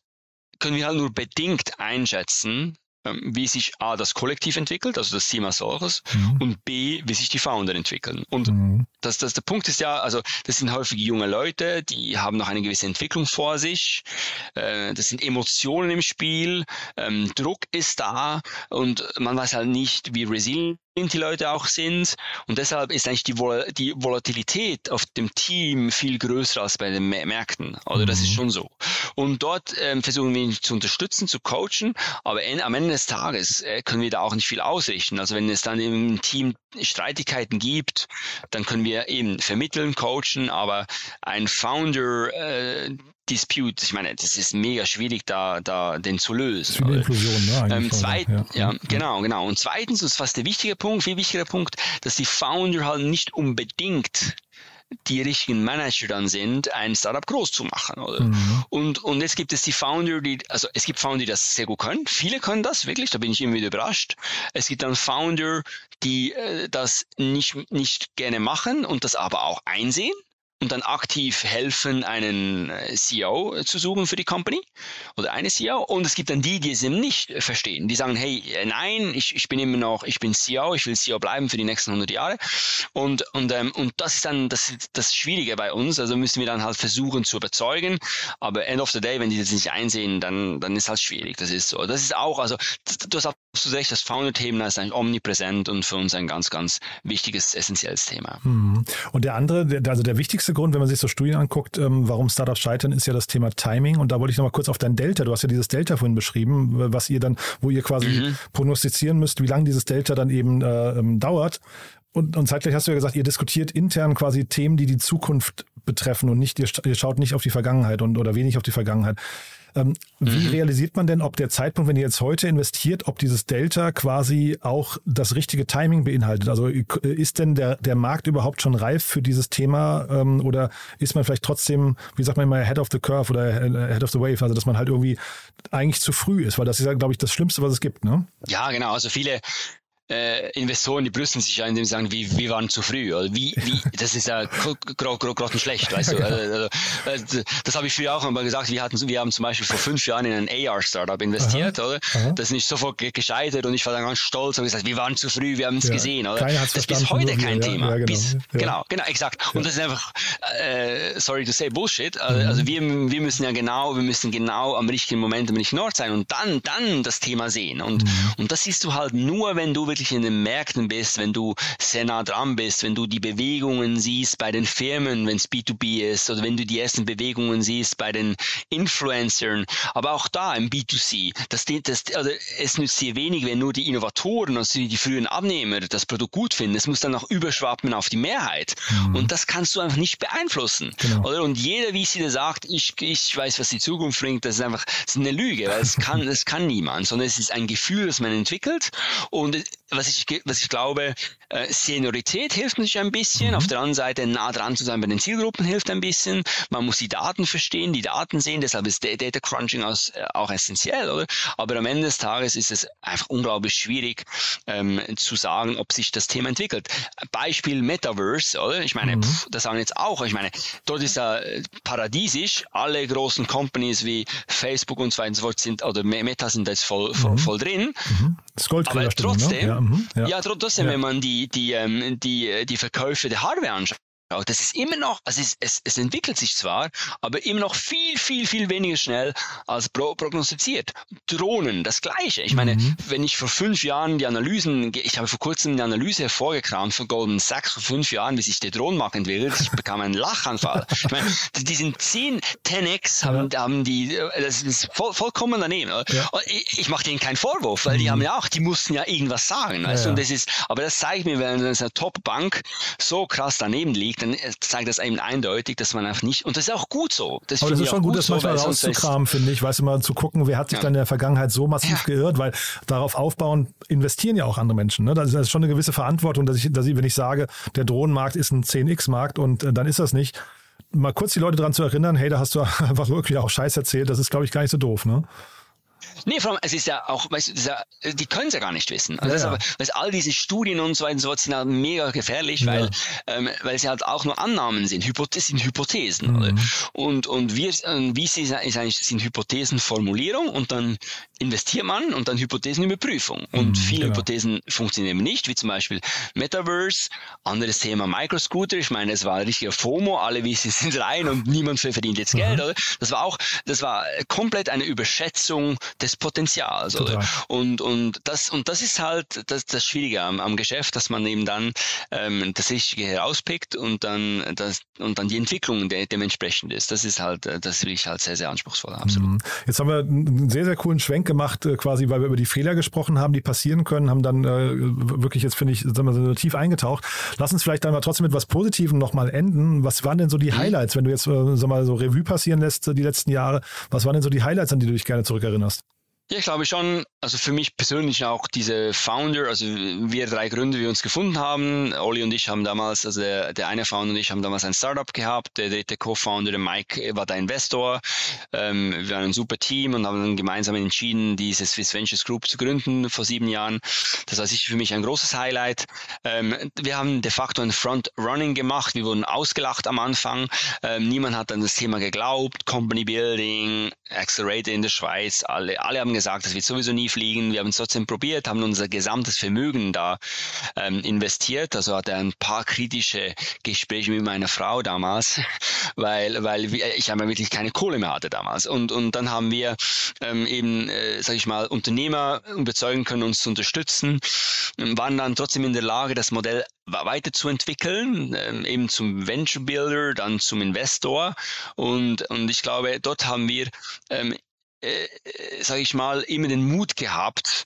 können wir halt nur bedingt einschätzen, wie sich A, das Kollektiv entwickelt, also das Team als solches, mhm. und B, wie sich die Founder entwickeln. Und mhm. das, das, der Punkt ist ja, also das sind häufig junge Leute, die haben noch eine gewisse Entwicklung vor sich, äh, das sind Emotionen im Spiel, ähm, Druck ist da und man weiß halt nicht, wie resilient die Leute auch sind. Und deshalb ist eigentlich die, Vol die Volatilität auf dem Team viel größer als bei den Märkten. Oder das ist mhm. schon so. Und dort ähm, versuchen wir ihn zu unterstützen, zu coachen, aber in, am Ende des Tages äh, können wir da auch nicht viel ausrichten. Also wenn es dann im Team Streitigkeiten gibt, dann können wir eben vermitteln, coachen, aber ein Founder äh, Dispute, ich meine, das ist mega schwierig, da, da den zu lösen. Das ist Inklusion, ne? Ähm, zweit, ja. ja, genau, genau. Und zweitens, das ist fast der wichtige Punkt, viel wichtiger Punkt, dass die Founder halt nicht unbedingt die richtigen Manager dann sind, ein Startup groß zu machen. Oder? Mhm. Und, und jetzt gibt es die Founder, die, also es gibt Founder, die das sehr gut können. Viele können das wirklich, da bin ich immer wieder überrascht. Es gibt dann Founder, die äh, das nicht, nicht gerne machen und das aber auch einsehen und dann aktiv helfen, einen äh, CEO zu suchen für die Company oder eine CEO. Und es gibt dann die, die es eben nicht verstehen. Die sagen, hey, äh, nein, ich, ich bin immer noch, ich bin CEO, ich will CEO bleiben für die nächsten 100 Jahre. Und, und, ähm, und das ist dann das, das Schwierige bei uns. Also müssen wir dann halt versuchen zu überzeugen. Aber end of the day, wenn die das nicht einsehen, dann, dann ist halt schwierig. Das ist so. Das ist auch, also du hast absolut recht, das Founder-Thema ist eigentlich omnipräsent und für uns ein ganz, ganz wichtiges, essentielles Thema. Mhm. Und der andere, also der wichtigste wichtigste Grund, wenn man sich so Studien anguckt, ähm, warum Startups scheitern, ist ja das Thema Timing. Und da wollte ich nochmal kurz auf dein Delta, du hast ja dieses Delta vorhin beschrieben, was ihr dann, wo ihr quasi mhm. prognostizieren müsst, wie lange dieses Delta dann eben äh, ähm, dauert. Und, und zeitgleich hast du ja gesagt, ihr diskutiert intern quasi Themen, die die Zukunft betreffen und nicht, ihr, ihr schaut nicht auf die Vergangenheit und oder wenig auf die Vergangenheit. Ähm, wie mhm. realisiert man denn, ob der Zeitpunkt, wenn ihr jetzt heute investiert, ob dieses Delta quasi auch das richtige Timing beinhaltet? Also ist denn der, der Markt überhaupt schon reif für dieses Thema ähm, oder ist man vielleicht trotzdem, wie sagt man immer, ahead of the curve oder ahead of the wave, also dass man halt irgendwie eigentlich zu früh ist, weil das ist ja, glaube ich, das Schlimmste, was es gibt, ne? Ja, genau. Also viele, äh, Investoren, die brüsten sich ja, indem sie sagen, wie, wir waren zu früh. Oder wie, wie, das ist ja grottenschlecht, weißt du. Also, also, das habe ich früher auch einmal gesagt. Wir, hatten, wir haben zum Beispiel vor fünf Jahren in ein AR-Startup investiert, aha, oder? Aha. Das ist nicht sofort gescheitert und ich war dann ganz stolz und gesagt, wir waren zu früh, wir haben es ja, gesehen, oder? Das ist bis heute kein wir, Thema. Ja, genau, bis, genau, genau, exakt. Und das ist einfach, äh, sorry to say, Bullshit. Also, mhm. also wir, wir müssen ja genau, wir müssen genau am richtigen Moment am richtigen Ort sein und dann, dann das Thema sehen. Und, mhm. und das siehst du halt nur, wenn du wirklich wirklich in den Märkten bist, wenn du sehr nah dran bist, wenn du die Bewegungen siehst bei den Firmen, wenn es B2B ist, oder wenn du die ersten Bewegungen siehst bei den Influencern, aber auch da im B2C. Das, das, also es nützt dir wenig, wenn nur die Innovatoren, also die, frühen Abnehmer, das Produkt gut finden. Es muss dann auch überschwappen auf die Mehrheit. Mhm. Und das kannst du einfach nicht beeinflussen. Genau. Oder? Und jeder, wie sie dir sagt, ich, ich weiß, was die Zukunft bringt, das ist einfach das ist eine Lüge, weil es kann, es kann niemand, sondern es ist ein Gefühl, das man entwickelt. Und was ich, was ich glaube, äh, Seniorität hilft natürlich ein bisschen. Mhm. Auf der anderen Seite nah dran zu sein bei den Zielgruppen hilft ein bisschen. Man muss die Daten verstehen, die Daten sehen. Deshalb ist Data Crunching auch, äh, auch essentiell, oder? Aber am Ende des Tages ist es einfach unglaublich schwierig ähm, zu sagen, ob sich das Thema entwickelt. Beispiel Metaverse, oder? Ich meine, mhm. pff, das sagen jetzt auch. Ich meine, dort ist ja äh, paradiesisch. Alle großen Companies wie Facebook und so weiter sind, oder Meta sind jetzt voll, voll, mhm. voll drin. Mhm. Das Aber ne? trotzdem, ne? Ja, Mhm, ja. ja, trotzdem, wenn man die, die, ähm, die, die Verkäufe der Hardware anschaut, das ist immer noch, also es, es, es entwickelt sich zwar, aber immer noch viel, viel, viel weniger schnell als pro, prognostiziert. Drohnen, das Gleiche. Ich meine, mhm. wenn ich vor fünf Jahren die Analysen, ich habe vor kurzem eine Analyse hervorgekramt von Goldman Sachs vor fünf Jahren, wie sich der Drohnenmarkt entwickelt, ich bekam einen Lachanfall. Ich meine, die sind 10, 10x haben, ja. haben die, das ist voll, vollkommen daneben. Ja. Ich, ich mache denen keinen Vorwurf, weil mhm. die haben ja auch, die mussten ja irgendwas sagen. Ja, weißt? Und das ist, aber das zeigt mir, wenn eine Top-Bank so krass daneben liegt, dann zeigt das eben eindeutig, dass man einfach nicht, und das ist auch gut so. Das Aber das ist schon gut, das so, manchmal rauszukramen, finde ich, weißt du mal, zu gucken, wer hat sich ja. dann in der Vergangenheit so massiv ja. geirrt, weil darauf aufbauen, investieren ja auch andere Menschen. Ne? Das, ist, schon eine gewisse Verantwortung, dass ich, dass ich, wenn ich sage, der Drohnenmarkt ist ein 10x-Markt und äh, dann ist das nicht, mal kurz die Leute daran zu erinnern, hey, da hast du einfach wirklich auch Scheiß erzählt, das ist, glaube ich, gar nicht so doof, ne? Nee, vor allem, es ist ja auch, weißt du, ja, die können es ja gar nicht wissen. Also ja, ja. Aber, weißt, all diese Studien und so weiter und so sind halt mega gefährlich, weil, ähm, weil sie halt auch nur Annahmen sind, Hypothesen, sind Hypothesen. Mhm. Und, und wir, äh, wie sie ist eigentlich, sind Hypothesenformulierung und dann investiert man und dann Hypothesenüberprüfung. Und mhm, viele genau. Hypothesen funktionieren nicht, wie zum Beispiel Metaverse, anderes Thema Microscooter. Ich meine, es war ein richtiger FOMO, alle wissen, sind rein und niemand verdient jetzt Geld, mhm. oder? Das war auch, das war komplett eine Überschätzung des Potenzials. Oder? Und, und, das, und das ist halt das, das Schwierige am, am Geschäft, dass man eben dann ähm, das Richtige herauspickt und dann, das, und dann die Entwicklung de dementsprechend ist. Das ist halt, das will ich halt sehr, sehr anspruchsvoll. Absolut. Mhm. Jetzt haben wir einen sehr, sehr coolen Schwenk gemacht, äh, quasi, weil wir über die Fehler gesprochen haben, die passieren können, haben dann äh, wirklich jetzt, finde ich, sagen wir so tief eingetaucht. Lass uns vielleicht dann mal trotzdem mit was Positivem nochmal enden. Was waren denn so die mhm. Highlights, wenn du jetzt, äh, sag mal, so Revue passieren lässt, die letzten Jahre? Was waren denn so die Highlights, an die du dich gerne zurückerinnerst? Ja, ich glaube schon, also für mich persönlich auch diese Founder, also wir drei Gründer, die wir uns gefunden haben. Olli und ich haben damals, also der, der eine Founder und ich haben damals ein Startup gehabt. Der dritte Co-Founder, der Mike, war der Investor. Ähm, wir waren ein super Team und haben dann gemeinsam entschieden, diese Swiss Ventures Group zu gründen vor sieben Jahren. Das war sicher für mich ein großes Highlight. Ähm, wir haben de facto ein Front-Running gemacht. Wir wurden ausgelacht am Anfang. Ähm, niemand hat an das Thema geglaubt. Company Building, Accelerator in der Schweiz. Alle, alle haben gesagt, das wird sowieso nie fliegen. Wir haben es trotzdem probiert, haben unser gesamtes Vermögen da ähm, investiert. Also hatte ein paar kritische Gespräche mit meiner Frau damals, weil, weil ich einfach wirklich keine Kohle mehr hatte damals. Und, und dann haben wir ähm, eben, äh, sage ich mal, Unternehmer überzeugen können, uns zu unterstützen, waren dann trotzdem in der Lage, das Modell weiterzuentwickeln, ähm, eben zum Venture Builder, dann zum Investor. Und, und ich glaube, dort haben wir ähm, äh, sage ich mal, immer den Mut gehabt,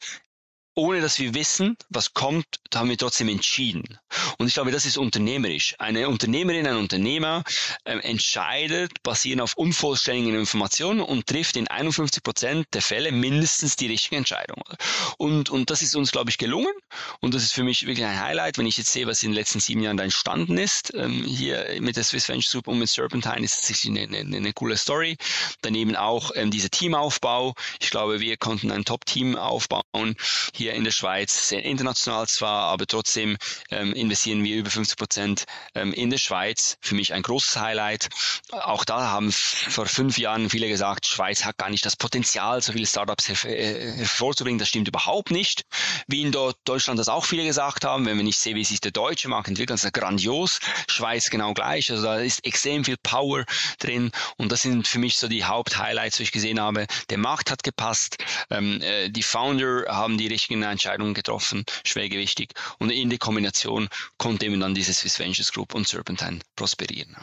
ohne dass wir wissen, was kommt, haben wir trotzdem entschieden. Und ich glaube, das ist unternehmerisch. Eine Unternehmerin, ein Unternehmer äh, entscheidet basierend auf unvollständigen Informationen und trifft in 51 Prozent der Fälle mindestens die richtige Entscheidung. Und, und das ist uns, glaube ich, gelungen. Und das ist für mich wirklich ein Highlight, wenn ich jetzt sehe, was in den letzten sieben Jahren da entstanden ist. Ähm, hier mit der Swiss Venture Group und mit Serpentine ist es eine, eine, eine coole Story. Daneben auch ähm, dieser Teamaufbau. Ich glaube, wir konnten ein Top-Team aufbauen. Hier hier in der Schweiz, international zwar, aber trotzdem ähm, investieren wir über 50 Prozent ähm, in der Schweiz. Für mich ein großes Highlight. Auch da haben vor fünf Jahren viele gesagt, Schweiz hat gar nicht das Potenzial, so viele Startups her äh, hervorzubringen. Das stimmt überhaupt nicht. Wie in Deutschland das auch viele gesagt haben, wenn wir nicht sehen, wie sich der deutsche Markt entwickelt, das ist grandios. Schweiz genau gleich. Also da ist extrem viel Power drin. Und das sind für mich so die Haupthighlights, die ich gesehen habe. Der Markt hat gepasst. Ähm, äh, die Founder haben die richtigen richtigen Entscheidungen getroffen, schwergewichtig. Und in der Kombination konnte eben dann diese Swiss Ventures Group und Serpentine prosperieren.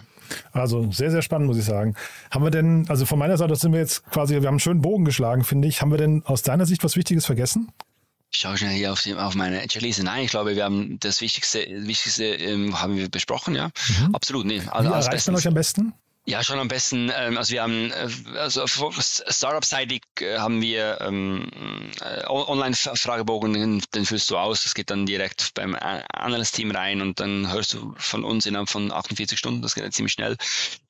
Also sehr, sehr spannend, muss ich sagen. Haben wir denn, also von meiner Seite sind wir jetzt quasi, wir haben einen schönen Bogen geschlagen, finde ich. Haben wir denn aus deiner Sicht was Wichtiges vergessen? Ich schaue schnell hier auf, die, auf meine Checkliste. Nein, ich glaube, wir haben das Wichtigste, Wichtigste ähm, haben wir besprochen, ja. Mhm. Absolut, nee. Also, Wie erreicht man euch am besten? Ja, schon am besten. Ähm, also wir haben, äh, also Startup-seitig äh, haben wir ähm, äh, Online-Fragebogen, den, füllst du aus. Das geht dann direkt beim Analyst-Team rein und dann hörst du von uns innerhalb von 48 Stunden. Das geht ja ziemlich schnell.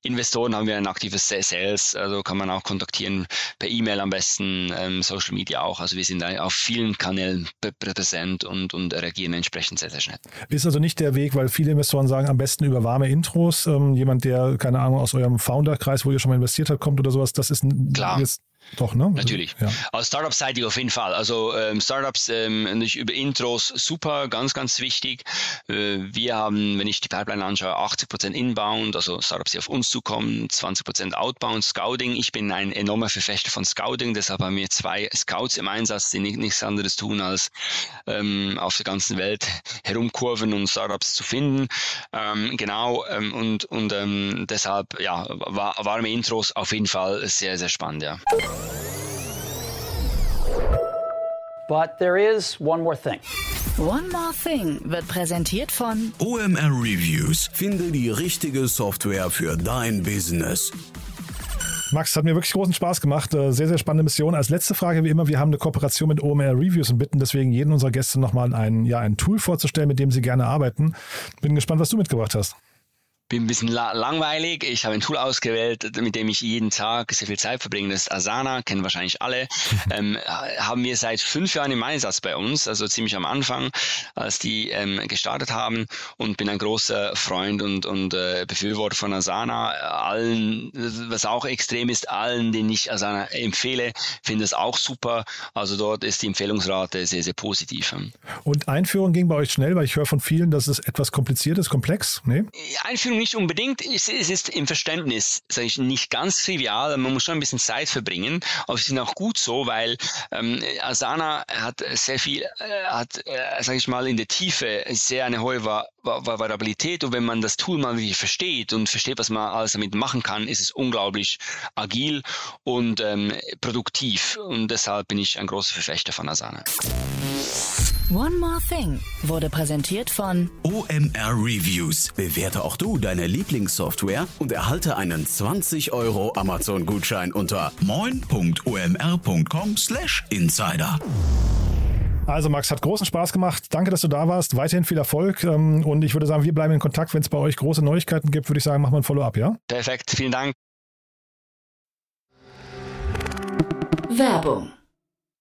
Investoren haben wir ein aktives Sales, also kann man auch kontaktieren per E-Mail am besten, ähm, Social Media auch. Also wir sind auf vielen Kanälen präsent und, und reagieren entsprechend sehr, sehr schnell. Ist also nicht der Weg, weil viele Investoren sagen, am besten über warme Intros. Ähm, jemand, der, keine Ahnung, aus eurem Founder-Kreis, wo ihr schon mal investiert habt, kommt oder sowas, das ist Klar. Jetzt Doch, ne? Natürlich. Ja. Als Startup-seitig auf jeden Fall. Also ähm, Startups ähm, natürlich über Intros super, ganz, ganz wichtig. Äh, wir haben, wenn ich die Pipeline anschaue, 80% Inbound, also Startups, die auf uns zukommen, 20% Outbound, Scouting. Ich bin ein enormer Verfechter von Scouting, deshalb haben wir zwei Scouts im Einsatz, die nichts anderes tun, als ähm, auf der ganzen Welt herumkurven und Startups zu finden. Ähm, genau, ähm, und, und ähm, deshalb ja, war, warme Intros auf jeden Fall sehr, sehr spannend, ja. But there is one more thing. One More Thing wird präsentiert von OMR Reviews. Finde die richtige Software für dein Business. Max, hat mir wirklich großen Spaß gemacht. Äh, sehr, sehr spannende Mission. Als letzte Frage, wie immer, wir haben eine Kooperation mit OMR Reviews und bitten deswegen jeden unserer Gäste nochmal ein, ja, ein Tool vorzustellen, mit dem sie gerne arbeiten. Bin gespannt, was du mitgebracht hast bin ein bisschen la langweilig. Ich habe ein Tool ausgewählt, mit dem ich jeden Tag sehr viel Zeit verbringe. Das ist Asana, kennen wahrscheinlich alle. ähm, haben wir seit fünf Jahren im Einsatz bei uns, also ziemlich am Anfang, als die ähm, gestartet haben und bin ein großer Freund und, und äh, Befürworter von Asana. Allen, was auch extrem ist, allen, denen ich Asana empfehle, finde es auch super. Also dort ist die Empfehlungsrate sehr, sehr positiv. Und Einführung ging bei euch schnell, weil ich höre von vielen, dass es etwas kompliziert ist, komplex. Nee? Einführung nicht unbedingt. Es, es ist im Verständnis, sage ich, nicht ganz trivial. Man muss schon ein bisschen Zeit verbringen. Aber es ist auch gut so, weil ähm, Asana hat sehr viel, äh, hat, äh, sage ich mal, in der Tiefe sehr eine hohe Va Va Variabilität. Und wenn man das Tool mal wirklich versteht und versteht, was man alles damit machen kann, ist es unglaublich agil und ähm, produktiv. Und deshalb bin ich ein großer Verfechter von Asana. One More Thing wurde präsentiert von OMR Reviews. Bewerte auch du deine Lieblingssoftware und erhalte einen 20 Euro Amazon-Gutschein unter moin.omr.com/insider. Also Max, hat großen Spaß gemacht. Danke, dass du da warst. Weiterhin viel Erfolg. Ähm, und ich würde sagen, wir bleiben in Kontakt. Wenn es bei euch große Neuigkeiten gibt, würde ich sagen, machen wir ein Follow-up, ja? Perfekt, vielen Dank. Werbung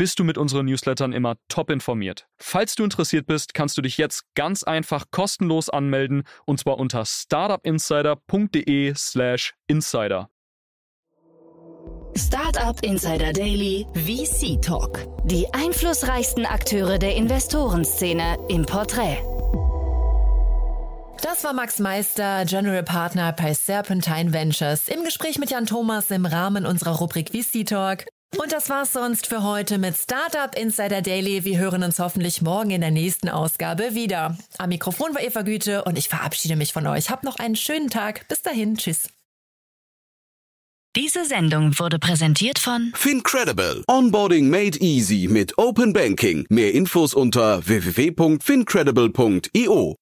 bist du mit unseren Newslettern immer top informiert. Falls du interessiert bist, kannst du dich jetzt ganz einfach kostenlos anmelden und zwar unter startupinsider.de/slash insider. Startup Insider Daily VC Talk. Die einflussreichsten Akteure der Investorenszene im Porträt. Das war Max Meister, General Partner bei Serpentine Ventures, im Gespräch mit Jan Thomas im Rahmen unserer Rubrik VC Talk. Und das war's sonst für heute mit Startup Insider Daily. Wir hören uns hoffentlich morgen in der nächsten Ausgabe wieder. Am Mikrofon war Eva Güte und ich verabschiede mich von euch. Habt noch einen schönen Tag. Bis dahin. Tschüss. Diese Sendung wurde präsentiert von Fincredible. Onboarding made easy mit Open Banking. Mehr Infos unter www.fincredible.io.